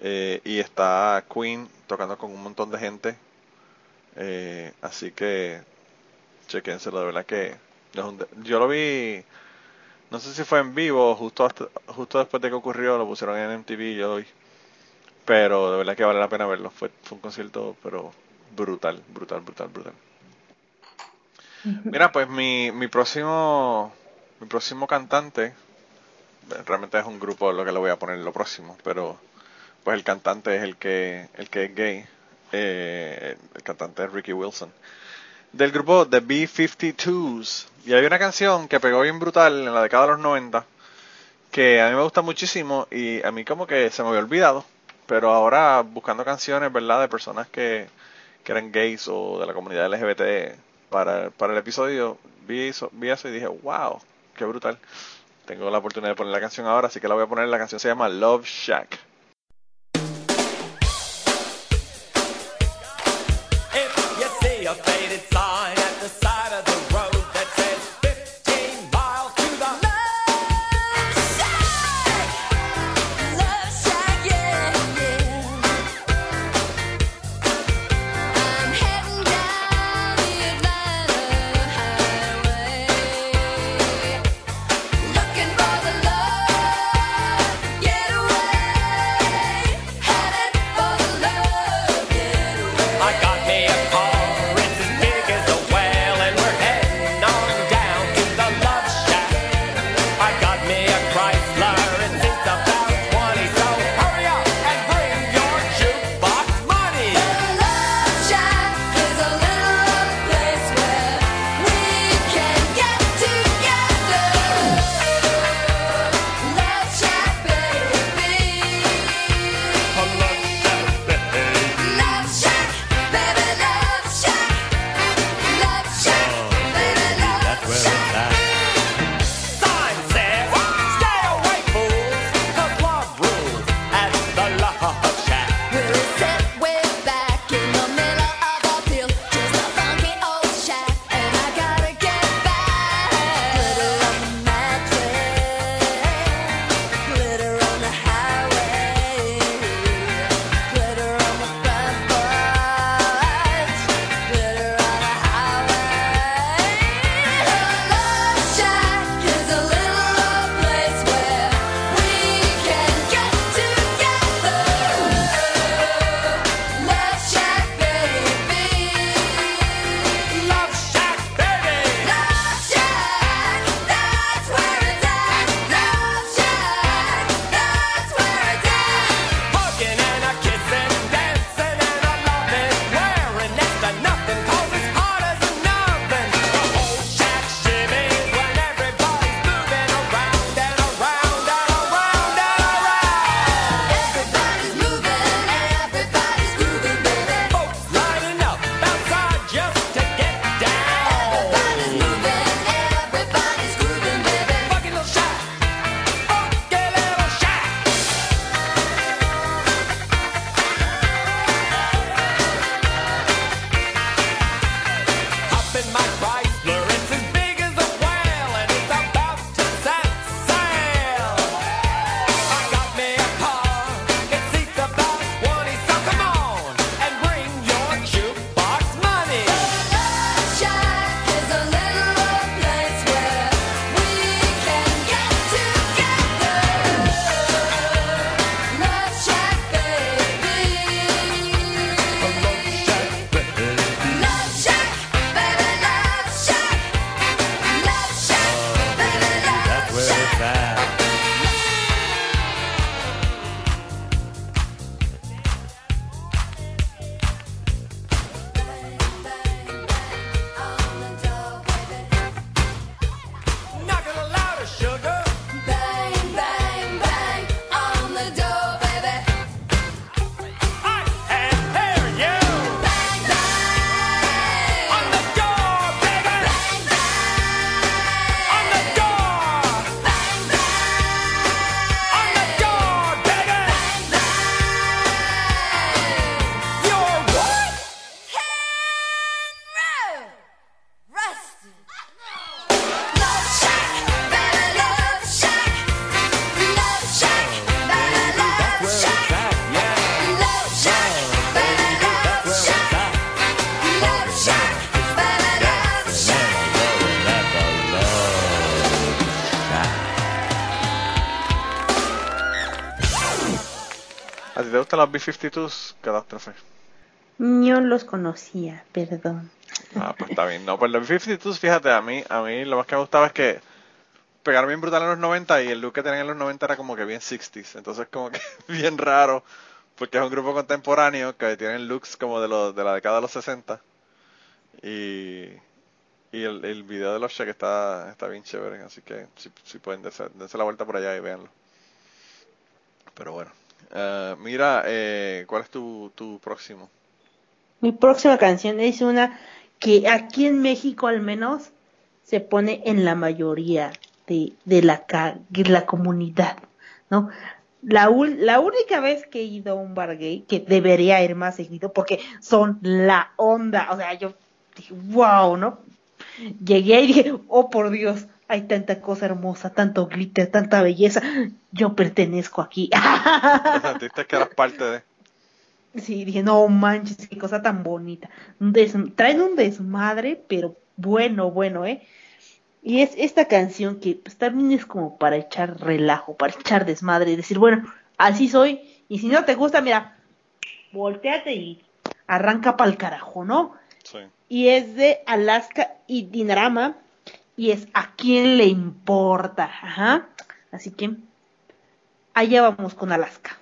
eh, y está Queen tocando con un montón de gente. Eh, así que chequénselo, de verdad que yo lo vi, no sé si fue en vivo, justo hasta- justo después de que ocurrió, lo pusieron en MTV y yo lo vi. Pero de verdad que vale la pena verlo. Fue, fue un concierto, pero brutal, brutal, brutal, brutal. Mira, pues mi, mi próximo mi próximo cantante realmente es un grupo lo que le voy a poner lo próximo, pero pues el cantante es el que el que es gay. Eh, el cantante es Ricky Wilson. Del grupo The B-52s. Y hay una canción que pegó bien brutal en la década de los 90 que a mí me gusta muchísimo y a mí como que se me había olvidado. Pero ahora buscando canciones, ¿verdad? De personas que, que eran gays o de la comunidad LGBT para, para el episodio, vi eso, vi eso y dije, wow, qué brutal. Tengo la oportunidad de poner la canción ahora, así que la voy a poner. La canción se llama Love Shack. 52 Catástrofe. No los conocía, perdón. Ah, pues está bien. No, pues los 52, fíjate, a mí, a mí lo más que me gustaba es que pegar bien brutal en los 90 y el look que tenían en los 90 era como que bien 60s. Entonces, como que bien raro, porque es un grupo contemporáneo que tienen looks como de, los, de la década de los 60. Y, y el, el video de los Sheck está, está bien chévere, así que si, si pueden, dense, dense la vuelta por allá y véanlo. Pero bueno. Eh, mira, eh, ¿cuál es tu, tu próximo? Mi próxima canción es una que aquí en México al menos se pone en la mayoría de, la, la comunidad, ¿no? La, la única vez que he ido a un bar gay, que debería ir más seguido, porque son la onda, o sea, yo dije, wow, ¿no? Llegué y dije, oh por Dios, hay tanta cosa hermosa, tanto glitter, tanta belleza, yo pertenezco aquí. ¿Te sentiste que eras parte de? Sí, dije, no manches, qué cosa tan bonita. Des- traen un desmadre, pero bueno, bueno, ¿eh? Y es esta canción que pues, también es como para echar relajo, para echar desmadre y decir, bueno, así soy. Y si no te gusta, mira, volteate y arranca pa'l carajo, ¿no? Sí. Y es de Alaska y Dinarama. Y es a quién le importa. Ajá. Así que allá vamos con Alaska.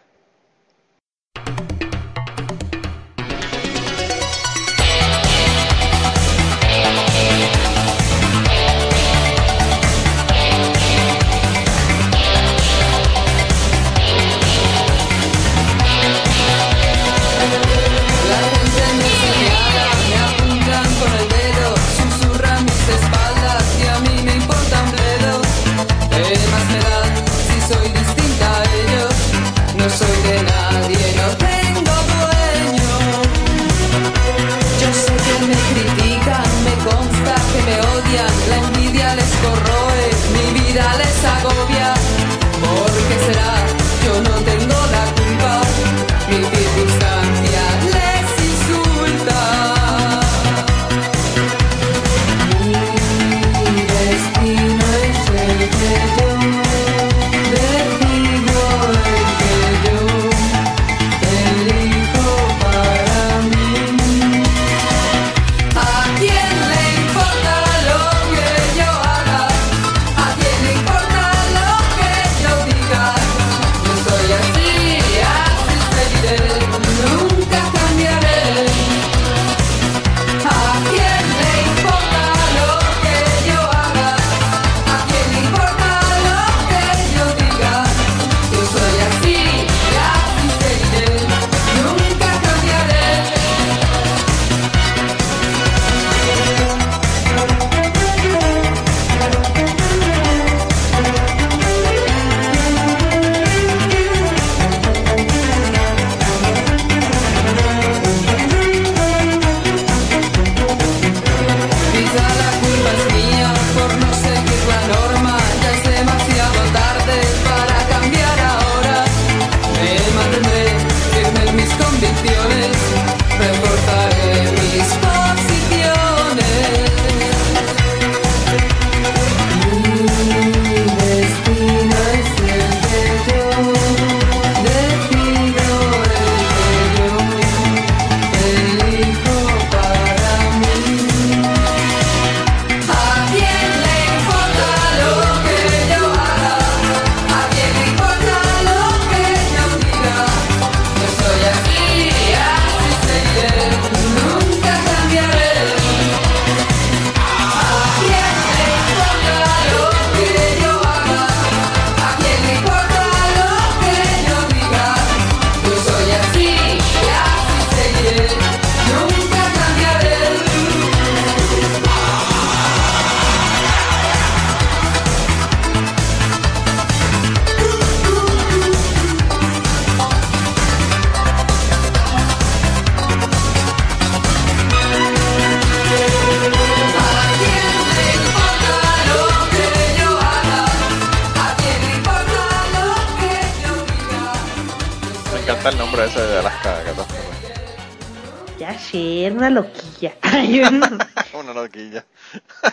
Era una loquilla. Una loquilla.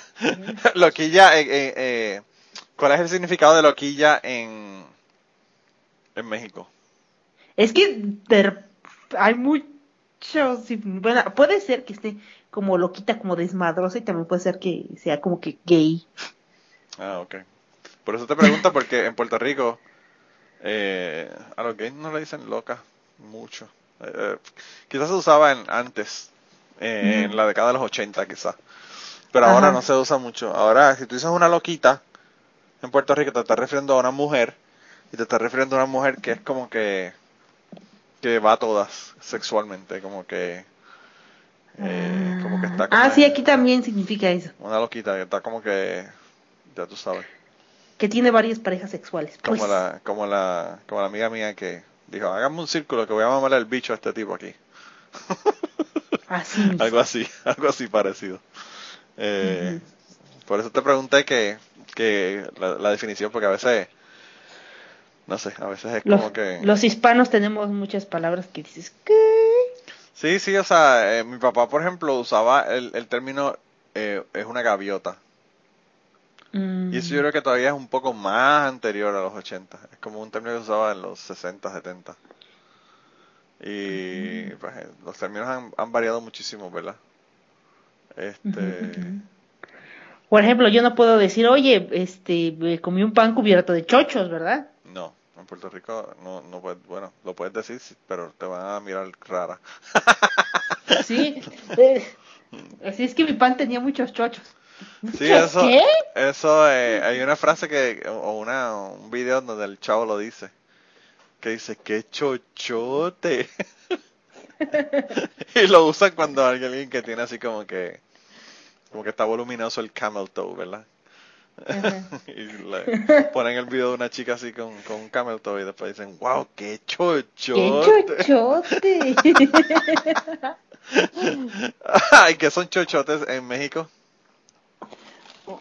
loquilla, eh, eh, eh, ¿cuál es el significado de loquilla en, en México? Es que hay muchos. Bueno, puede ser que esté como loquita, como desmadrosa, y también puede ser que sea como que gay. Ah, ok. Por eso te pregunto, porque en Puerto Rico eh, a los gays no le dicen loca mucho. Eh, quizás se usaba en, antes, eh, en la década de los 80 quizás. Pero ahora no se usa mucho. Ahora, si tú dices una loquita, en Puerto Rico te estás refiriendo a una mujer y te estás refiriendo a una mujer que es como que que va a todas sexualmente, como que eh, como que está como Ah, sí, aquí también significa eso. una loquita que está como que ya tú sabes. Que tiene varias parejas sexuales. Como Pues, la, como la, como la amiga mía que dijo, hágame un círculo que voy a mamarle el bicho a este tipo aquí. así. Algo así, algo así parecido. Eh, Por eso te pregunté que, que la, la definición, porque a veces, no sé, a veces es Los, como que... los hispanos tenemos muchas palabras que dices, ¿qué? Sí, sí, o sea, eh, mi papá, por ejemplo, usaba el, el término, eh, es una gaviota. Mm, Y eso yo creo que todavía es un poco más anterior a los 80. Es como un término que se usaba en los 60, 70. Y pues, eh, los términos han, han variado muchísimo, ¿verdad? Este, Por ejemplo, yo no puedo decir, oye, este, comí un pan cubierto de chochos, ¿verdad? no, en Puerto Rico no, no puedes, bueno, lo puedes decir, pero te van a mirar rara. Sí. eh, así es que mi pan tenía muchos chochos. Sí, ¿Qué? eso, eso, eh, hay una frase que, o una, un video donde el chavo lo dice, que dice, qué chochote. y lo usan cuando hay alguien que tiene así como que, como que está voluminoso el camel toe, ¿verdad? y le ponen el video de una chica así con, con un camel toe y después dicen, wow, qué ¡Qué chochote. chochote! Ay, ¿qué son chochotes en México?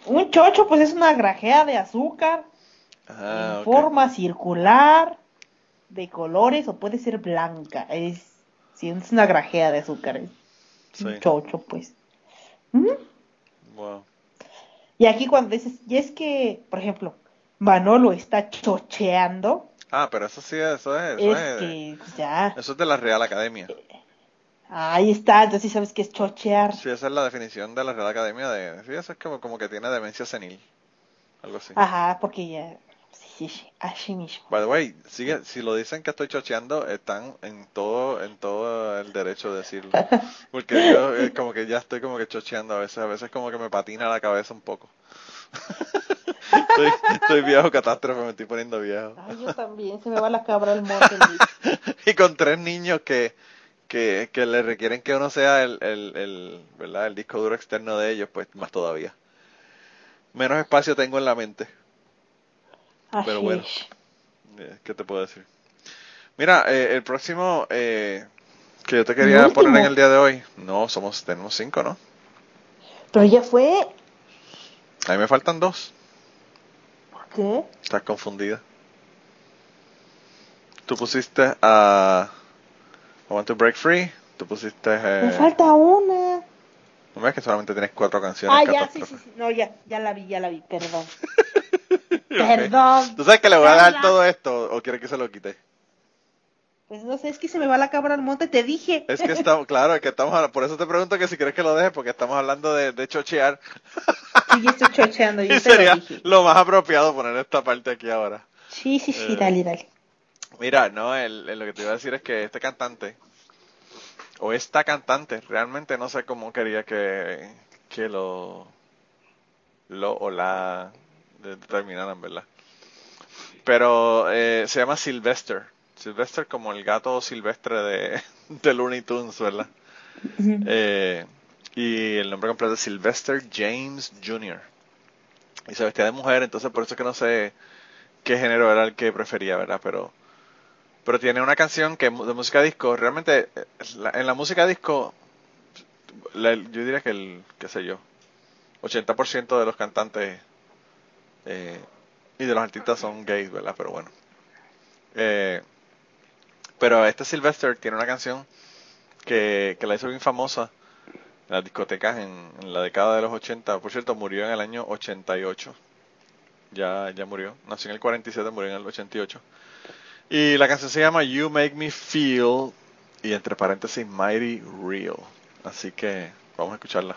Un chocho, pues es una grajea de azúcar, Ah, en forma circular, de colores, o puede ser blanca. Es, sí, es una grajea de azúcar. Es Sí. un chocho, pues. Wow. Y aquí cuando dices, y es que, por ejemplo, Manolo está chocheando, Ah, pero eso sí, eso es, eso es es, que pues, ya, eso es de la Real Academia. Ahí está, entonces sí sabes que es chochear. Sí, esa es la definición de la Real Academia de, sí, eso es como, como que tiene demencia senil, algo así. Ajá, porque ya, sí, sí, así mismo. By the way, sigue, si lo dicen que estoy chocheando, están en todo, en todo el derecho de decirlo. Porque yo eh, como que ya estoy como que chocheando a veces, a veces como que me patina la cabeza un poco. estoy, estoy viejo catástrofe, me estoy poniendo viejo. Ay, yo también, se me va la cabra al monte. Y con tres niños que, que, que le requieren que uno sea el, el, el, ¿verdad? el disco duro externo de ellos, pues más todavía. Menos espacio tengo en la mente. Pero bueno. es. Eh, ¿Qué te puedo decir? Mira, eh, el próximo eh, que yo te quería poner en el día de hoy, no, somos, tenemos cinco, ¿no? Pero ya fue, A mí me faltan dos. ¿por qué? Estás confundida. Tú pusiste a I Want to Break Free. Tú pusiste. Eh, Me falta una. No ves que solamente tienes cuatro canciones. Ah, ya, sí, sí, sí. No, ya, ya la vi, ya la vi, perdón. Perdón. ¿Tú sabes que le voy a Perdón. todo esto o quieres que se lo quite? Pues no sé, es que se me va la cabra al monte, te dije. Es que estamos, claro, es que estamos hablando, por eso te pregunto que si quieres que lo deje, porque estamos hablando de, de chochear. Sí, yo estoy chocheando, yo Y te lo sería dije. lo más apropiado poner esta parte aquí ahora. Sí, sí, sí, Eh. dale, dale. Mira, no, el, el- lo que te iba a decir es que este cantante, o esta cantante, realmente no sé cómo quería que, que lo, lo o la determinaran, ¿verdad? Pero eh, se llama Sylvester. Sylvester como el gato silvestre de, de Looney Tunes, ¿verdad? Eh, y el nombre completo es Sylvester James Jr. Y se vestía de mujer, entonces por eso es que no sé qué género era el que prefería, ¿verdad? Pero, pero tiene una canción que de música disco, realmente eh, en la música disco, yo diría que el, qué sé yo, 80% de los cantantes eh, y de los artistas son gays, ¿verdad? Pero bueno. Eh, pero este Sylvester tiene una canción que, que la hizo bien famosa en las discotecas en, en la década de los 80. Por cierto, murió en el año 88. Ya, ya murió. Nació en el 47, murió en el 88. Y la canción se llama You Make Me Feel y entre paréntesis Mighty Real. Así que vamos a escucharla.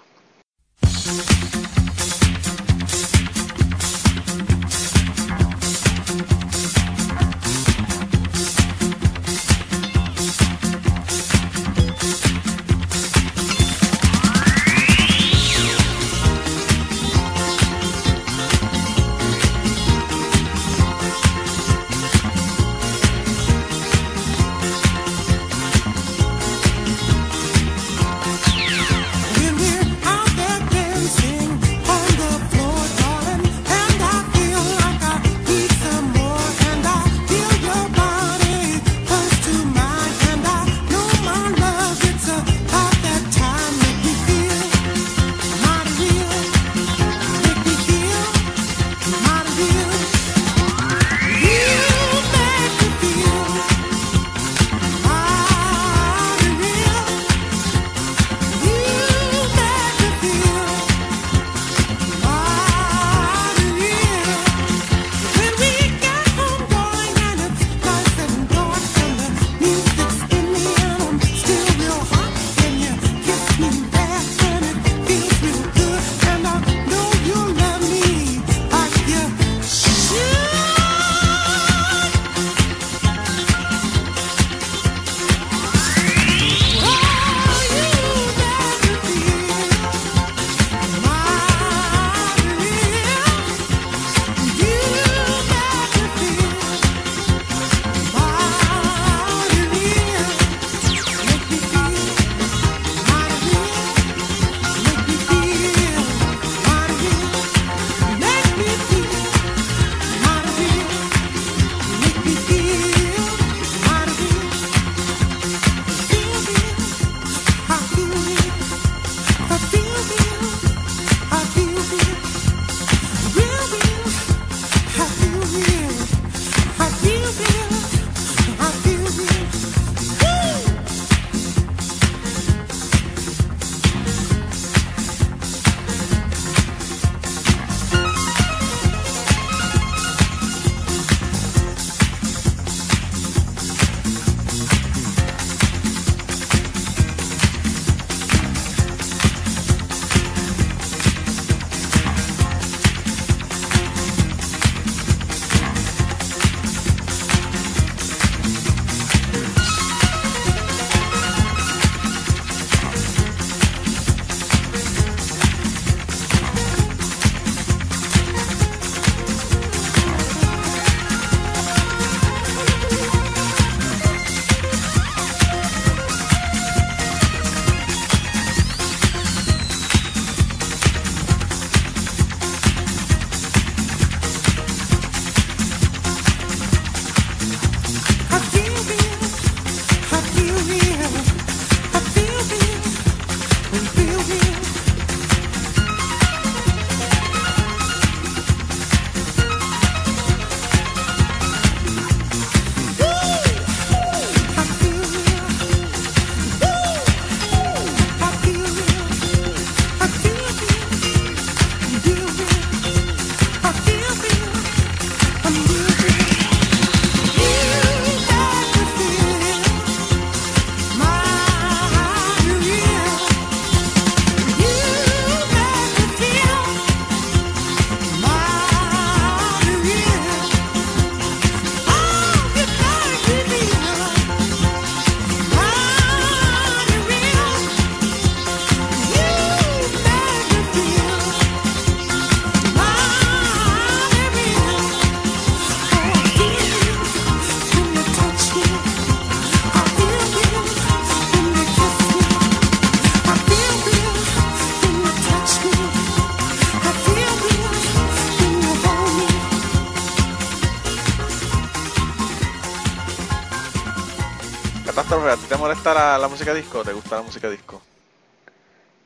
¿A ti te molesta la, la música disco o te gusta la música disco?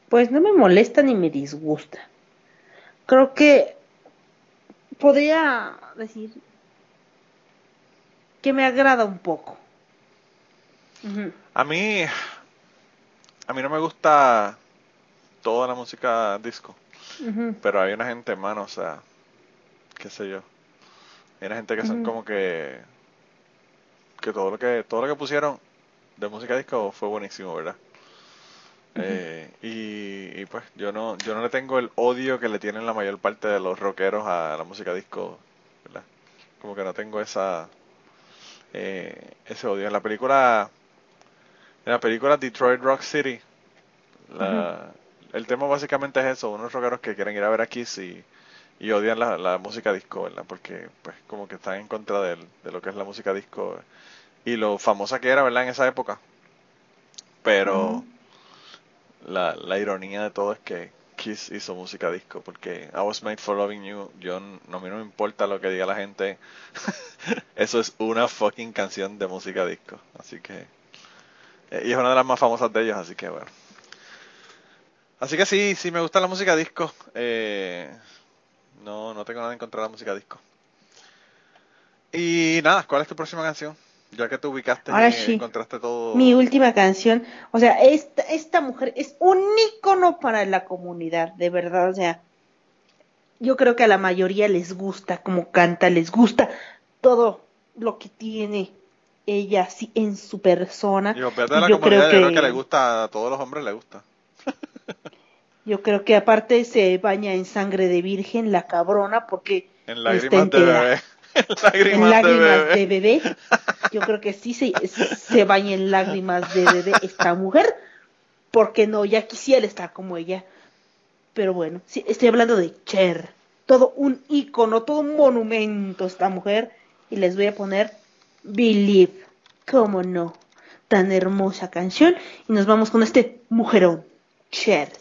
Pues no me molesta ni me disgusta. Creo que podría decir que me agrada un poco. A mí, a mí no me gusta toda la música disco, pero hay una gente, hermano, o sea, qué sé yo. Hay una gente que son como que que todo lo que todo lo que pusieron de música disco fue buenísimo, ¿verdad? Eh, y, y, pues yo no yo no le tengo el odio que le tienen la mayor parte de los rockeros a la música disco, ¿verdad? Como que no tengo esa eh, ese odio. En la película en la película Detroit Rock City, la- el tema básicamente es eso, unos rockeros que quieren ir a ver a Kiss y, y odian la, la música disco, ¿verdad? Porque pues como que están en contra del- de, lo que es la música disco y lo famosa que era, ¿verdad? En esa época. Pero la, la ironía de todo es que Kiss hizo música disco, porque I Was Made for Loving You, yo no, a mí no me importa lo que diga la gente, eso es una fucking canción de música disco, así que, eh, y es una de las más famosas de ellos, así que bueno. Así que sí, sí me gusta la música disco, eh, no, no tengo nada en contra de la música disco. Y nada, ¿cuál es tu próxima canción? Ya que te ubicaste Ahora y sí. encontraste todo... Mi última canción, o sea, esta, esta mujer es un ícono para la comunidad, de verdad, o sea, yo creo que a la mayoría les gusta cómo canta, les gusta todo lo que tiene ella así en su persona. De la Yo creo yo creo que- que le gusta, a todos los hombres le gusta. Yo creo que aparte se baña en sangre de virgen, la cabrona, porque En lágrimas de bebé. En lágrimas, lágrimas de de bebé. Yo creo que sí se, se baña en lágrimas de bebé esta mujer, porque no, ya quisiera estar como ella. Pero bueno, sí, estoy hablando de Cher, todo un ícono, todo un monumento esta mujer, y les voy a poner Believe, cómo no, tan hermosa canción, y nos vamos con este mujerón, Cher.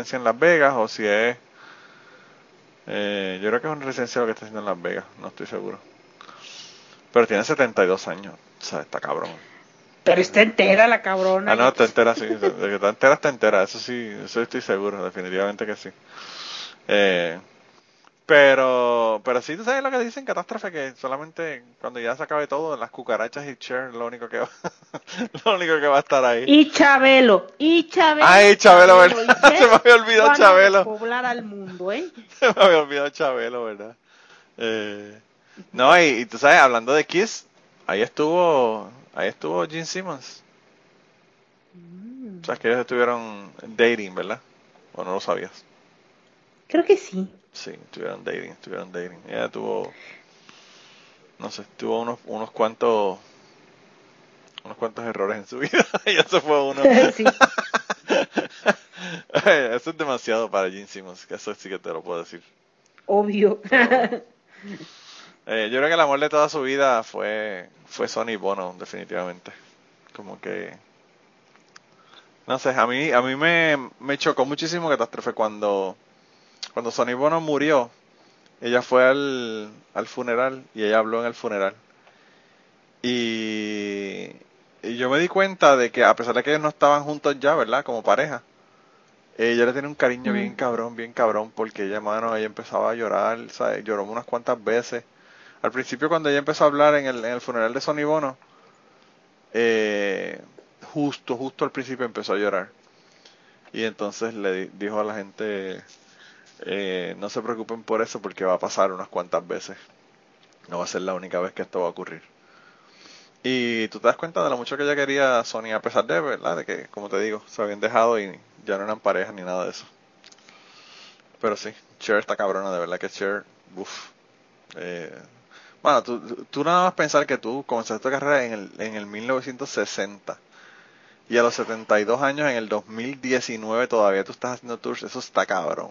Residencia en Las Vegas o si es. eh, yo creo que es una residencia lo que está haciendo en Las Vegas, no estoy seguro. Pero tiene 72 años, o sea, está cabrón. Pero está entera la cabrona. Ah, no, está entera, sí. Está entera, está entera. Eso sí, eso estoy seguro, definitivamente que sí. Eh, pero, pero sí, tú sabes lo que dicen, catástrofe, que solamente cuando ya se acabe todo, las cucarachas y Cher, lo único que va, lo único que va a estar ahí. Y Chabelo, y Chabelo. Ay, Chabelo, ¿verdad? y Se me había olvidado Chabelo. Poblar al mundo, ¿eh? Se me había olvidado Chabelo, ¿verdad? Eh, no, y, y tú sabes, hablando de Kiss, ahí estuvo, ahí estuvo Gene Simmons. O sea, que ellos estuvieron dating, ¿verdad? ¿O no lo sabías? Creo que sí. Sí, estuvieron dating, estuvieron dating. Ella tuvo, no sé, tuvo unos, unos cuantos, unos cuantos errores en su vida. y ese fue uno. sí. eso es demasiado para Gene Simmons, eso sí que te lo puedo decir. Obvio. Eh, yo creo que el amor de toda su vida fue, fue Sonny Bono, definitivamente. Como que, no sé, a mí, a mí me, me chocó muchísimo Catástrofe cuando, cuando Sonny Bono murió. Ella fue al, al funeral y ella habló en el funeral. Y, y yo me di cuenta de que a pesar de que ellos no estaban juntos ya, ¿verdad? Como pareja, ella le tiene un cariño bien cabrón, bien cabrón, porque ella, mano, ella empezaba a llorar, ¿sabes? Lloró unas cuantas veces. Al principio cuando ella empezó a hablar en el, en el funeral de Sonny Bono, eh, justo, justo al principio empezó a llorar. Y entonces le di- dijo a la gente, eh, no se preocupen por eso porque va a pasar unas cuantas veces. No va a ser la única vez que esto va a ocurrir. Y tú te das cuenta de lo mucho que ella quería Sony, a pesar de, ¿verdad? De que, como te digo, se habían dejado y ya no eran pareja ni nada de eso. Pero sí, Cher está cabrona, de verdad que Cher, uff. Eh, bueno, tú- tú nada más pensar que tú comenzaste tu carrera en el, en el 1960 y a los 72 años, en el 2019, todavía tú estás haciendo tours, eso está cabrón.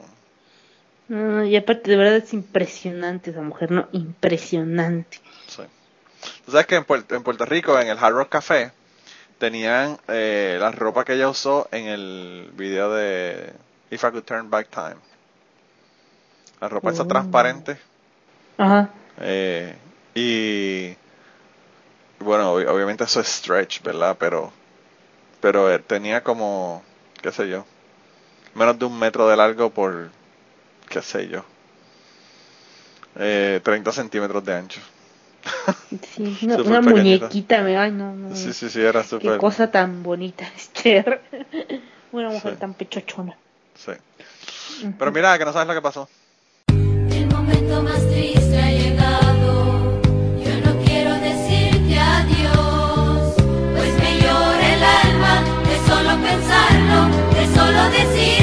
No, y aparte, de verdad es impresionante esa mujer, ¿no? Impresionante. Sí. Tú sabes que en Puerto, en Puerto Rico, en el Hard Rock Café, tenían eh, la ropa que ella usó en el video de If I Could Turn Back Time. La ropa esa Oh. transparente. Ajá. eh, y bueno, ob- obviamente eso es stretch, ¿verdad? Pero, pero eh, tenía como, qué sé yo, menos de un metro de largo por, qué sé yo, eh, 30 centímetros de ancho. Sí, una, Súper una pequeñita. muñequita, me ay, no, no. Sí, sí, sí, era Qué súper. cosa tan bonita es Cher. Una mujer Sí. tan pechochona. Sí. Pero mira, que no sabes lo que pasó. El momento más triste ha llegado. Yo no quiero decirte adiós, pues me llora el alma de solo pensarlo, de solo decirlo.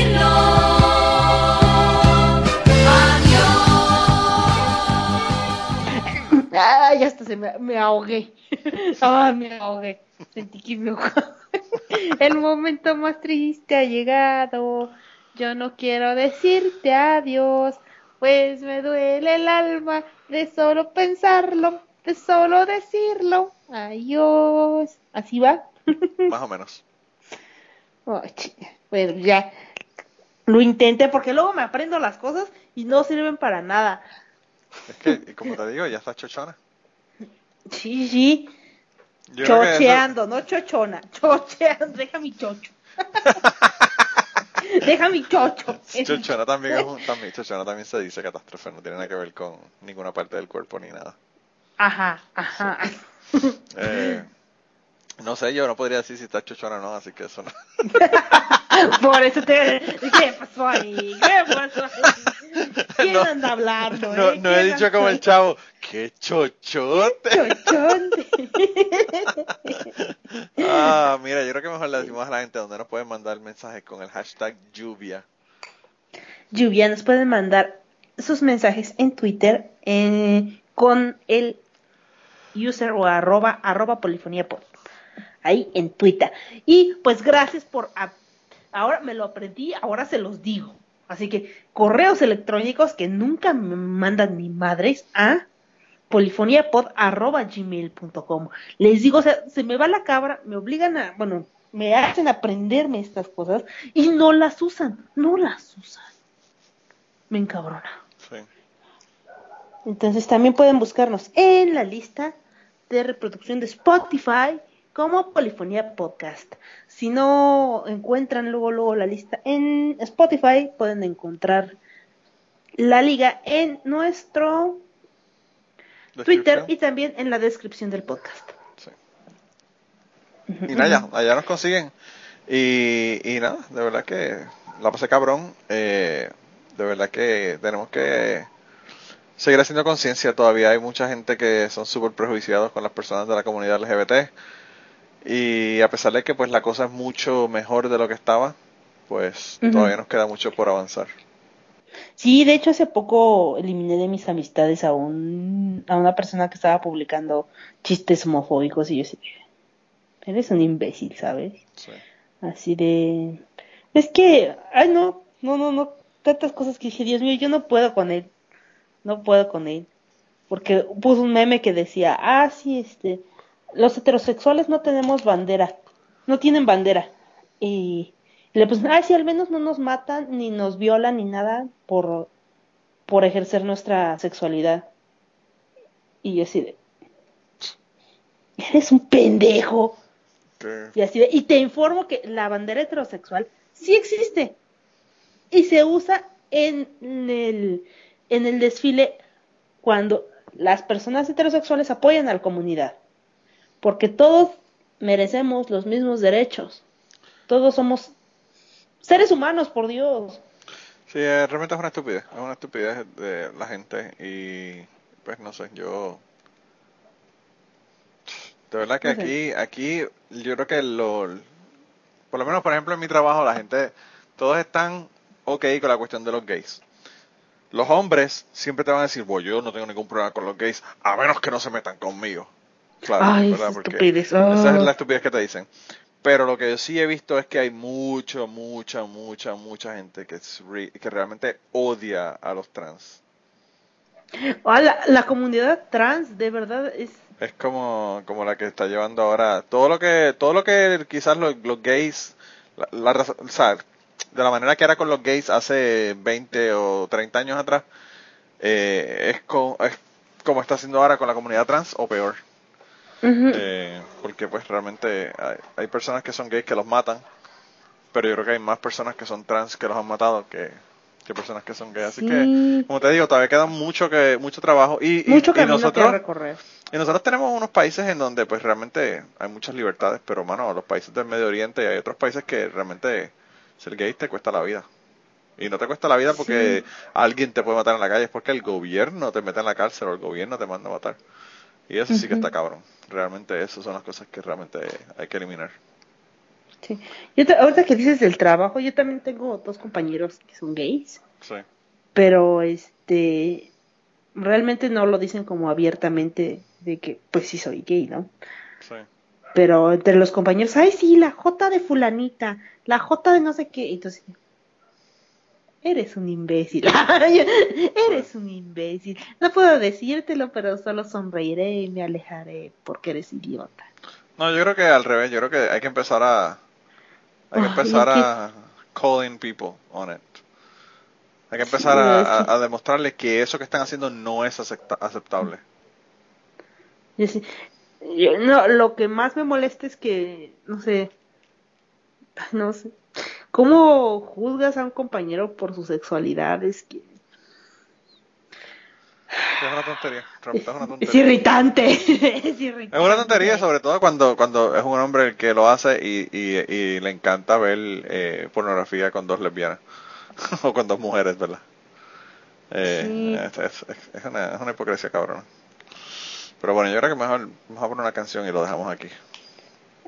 Hasta se me, me ahogué. Ah, me ahogué. Sentí que me ahogaba. El momento más triste ha llegado. Yo no quiero decirte adiós, pues me duele el alma de solo pensarlo, de solo decirlo. Adiós. ¿Así va? Más o menos. Bueno, ya. Lo intenté porque luego me aprendo las cosas y no sirven para nada. Es que, como te digo, ya está chochona. Sí, sí. Yo eso- Chocheando, no chochona. Chocheando, deja mi chocho. deja mi chocho. Chochona también, es un- también, chochona también se dice catástrofe, no tiene nada que ver con ninguna parte del cuerpo ni nada. Ajá, ajá. Eh, no sé, yo no podría decir si está chochona o no, así que eso no. Por eso te. ¿Qué pasó ahí? ¿Qué pasó ahí? ¿Quién No, anda hablando? No, eh? no he ¿Quién dicho como el chavo, ¡qué chochote! Chochonte. Ah, mira, yo creo que mejor le decimos a la gente donde nos pueden mandar mensajes con el hashtag lluvia. Lluvia, nos pueden mandar sus mensajes en Twitter eh, con el user o arroba, arroba polifonía pod. Ahí en Twitter. Y pues gracias por... a- ahora me lo aprendí, ahora se los digo. Así que correos electrónicos que nunca me mandan ni madres a polifoniapod.gmail.com. Les digo, o sea, se me va la cabra, me obligan a, bueno, me hacen aprenderme estas cosas y no las usan, no las usan. Me encabrona. Sí. Entonces también pueden buscarnos en la lista de reproducción de Spotify como Polifonía Podcast. Si no encuentran luego luego la lista en Spotify, pueden encontrar la liga en nuestro Twitter y también en la descripción del podcast. Sí. Y nada, ya, allá nos consiguen. Y, y nada, de verdad que la pasé cabrón. Eh, de verdad que tenemos que seguir haciendo conciencia. Todavía hay mucha gente que son súper prejuiciados con las personas de la comunidad LGBT. Y a pesar de que pues la cosa es mucho mejor de lo que estaba, pues todavía nos queda mucho por avanzar. Sí, de hecho hace poco eliminé de mis amistades a un a una persona que estaba publicando chistes homofóbicos y yo sí, eres un imbécil, ¿sabes? Sí. Así de es que, ay no, no, no, no, tantas cosas que dije, Dios mío, yo no puedo con él, no puedo con él, porque puso un meme que decía, ah, sí, este, los heterosexuales no tenemos bandera, no tienen bandera, y le puse, ah, sí, al menos no nos matan, ni nos violan, ni nada por, por ejercer nuestra sexualidad, y yo así de, eres un pendejo, y así de- y te informo que la bandera heterosexual sí existe y se usa en el, en el desfile cuando las personas heterosexuales apoyan a la comunidad. Porque todos merecemos los mismos derechos. Todos somos seres humanos, por Dios. Sí, eh, realmente es una estupidez, es una estupidez de la gente y pues no sé, yo de verdad que aquí, aquí yo creo que lo, por lo menos por ejemplo en mi trabajo la gente, todos están ok con la cuestión de los gays. Los hombres siempre te van a decir, bueno, yo no tengo ningún problema con los gays, a menos que no se metan conmigo. Claro, Ay, ¿verdad? Porque estupidez. esa es Ah. la estupidez que te dicen. Pero lo que yo sí he visto es que hay mucho, mucha, mucha, mucha gente que, es re- que realmente odia a los trans. Ah, la, la comunidad trans, de verdad, es... Es como, como la que está llevando ahora todo lo que, todo lo que quizás los, los gays, la, la o sea, de la manera que era con los gays hace 20 o 30 años atrás, eh, es, co- es como está haciendo ahora con la comunidad trans o peor. Eh, porque pues realmente hay, hay personas que son gays que los matan, pero yo creo que hay más personas que son trans que los han matado que, que personas que son gays. Así Sí. que, como te digo, todavía queda mucho que mucho trabajo y, y- Mucho y camino nosotros que recorrer. y nosotros tenemos unos países en donde pues realmente hay muchas libertades, pero mano, los países del Medio Oriente y hay otros países que realmente ser gay te cuesta la vida. Y no te cuesta la vida porque alguien te puede matar en la calle, es porque el gobierno te mete en la cárcel o el gobierno te manda a matar. Y eso sí que está cabrón. Realmente esas son las cosas que realmente hay que eliminar. Sí. Yo te- ahorita que dices del trabajo, yo también tengo dos compañeros que son gays, Sí. pero este realmente no lo dicen como abiertamente de que pues sí soy gay, ¿no? Sí. Pero entre los compañeros, ay sí, la J de fulanita, la J de no sé qué, entonces eres un imbécil. eres un imbécil. No puedo decírtelo, pero solo sonreiré y me alejaré porque eres idiota. No, yo creo que al revés, yo creo que hay que empezar a hay que empezar que- a calling people on it. Hay que empezar Sí, a, a- a demostrarles que eso que están haciendo no es acepta- aceptable. Yo sí- yo- no, lo que más me molesta es que, no sé, no sé, ¿cómo juzgas a un compañero por su sexualidad? Es que Es una tontería, es una es tontería. irritante, es irritante. Es una tontería, sobre todo cuando, cuando es un hombre el que lo hace y, y, y le encanta ver eh, pornografía con dos lesbianas o con dos mujeres, ¿verdad? Eh, Sí. es, es- es- es una, es una hipocresía cabrona. Pero bueno, yo creo que mejor vamos a poner una canción y lo dejamos aquí.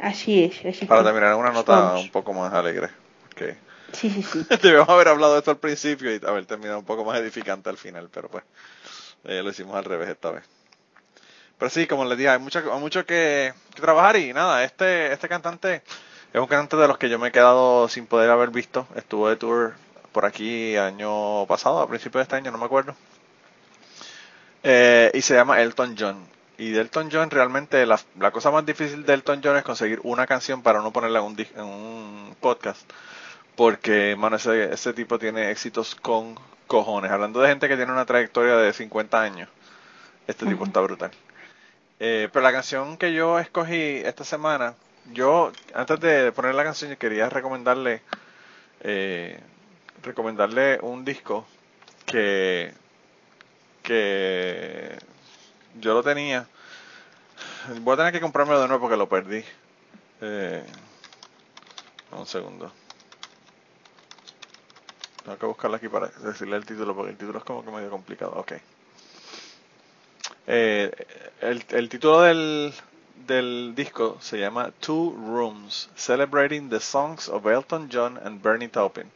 Así es, así Para terminar una nota Vamos. un poco más alegre. Porque Sí, sí, sí. debemos haber hablado de esto al principio y haber terminado un poco más edificante al final, pero pues eh, lo hicimos al revés esta vez. Pero sí, como les dije, hay mucho, hay mucho que, que trabajar y nada, este, este cantante es un cantante de los que yo me he quedado sin poder haber visto. Estuvo de tour por aquí año pasado, a principios de este año, no me acuerdo. Eh, y se llama Elton John. Y de Elton John realmente la, la cosa más difícil de Elton John es conseguir una canción para uno ponerla en un, en un podcast. Porque, mano, ese, ese tipo tiene éxitos con cojones. Hablando de gente que tiene una trayectoria de 50 años, este tipo está brutal. Eh, pero la canción que yo escogí esta semana, yo, antes de poner la canción, quería recomendarle, eh, recomendarle un disco que, que yo lo tenía. Voy a tener que comprármelo de nuevo porque lo perdí. Eh, un segundo. Tengo que buscarlo aquí para decirle el título porque el título es como que medio complicado. Ok. Eh, el, título del, disco se llama Two Rooms, Celebrating the Songs of Elton John and Bernie Taupin.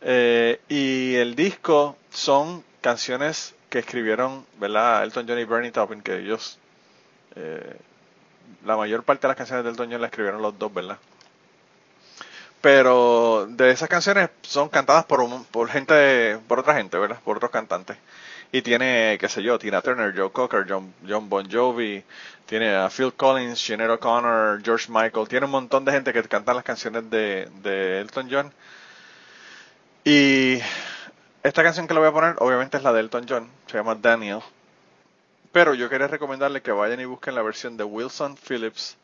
Eh, y el disco son canciones que escribieron, ¿verdad? Elton John y Bernie Taupin, que ellos, eh, la mayor parte de las canciones de Elton John la escribieron los dos, ¿verdad? Pero de esas canciones son cantadas por, un- por gente, por otra gente, ¿verdad? Por otros cantantes. Y tiene, qué sé yo, Tina Turner, Joe Cocker, John, Bon Jovi, tiene a Phil Collins, Sinead O'Connor, George Michael, tiene un montón de gente que canta las canciones de, de Elton John. Y esta canción que le voy a poner, obviamente es la de Elton John, se llama Daniel. Pero yo quería recomendarle que vayan y busquen la versión de Wilson Phillips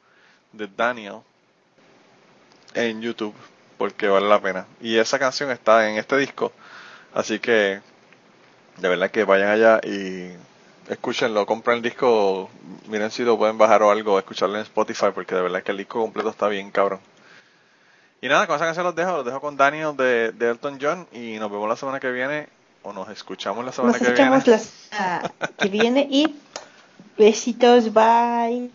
de Daniel en YouTube, porque vale la pena. Y esa canción está en este disco, así que de verdad que vayan allá y escúchenlo, compren el disco, miren si lo pueden bajar o algo, escucharlo en Spotify, porque de verdad que el disco completo está bien cabrón. Y nada, con esa canción los dejo, los dejo con Daniel de, de Elton John y nos vemos la semana que viene, o nos escuchamos la semana Nos que escuchamos viene. la semana que viene y besitos, bye.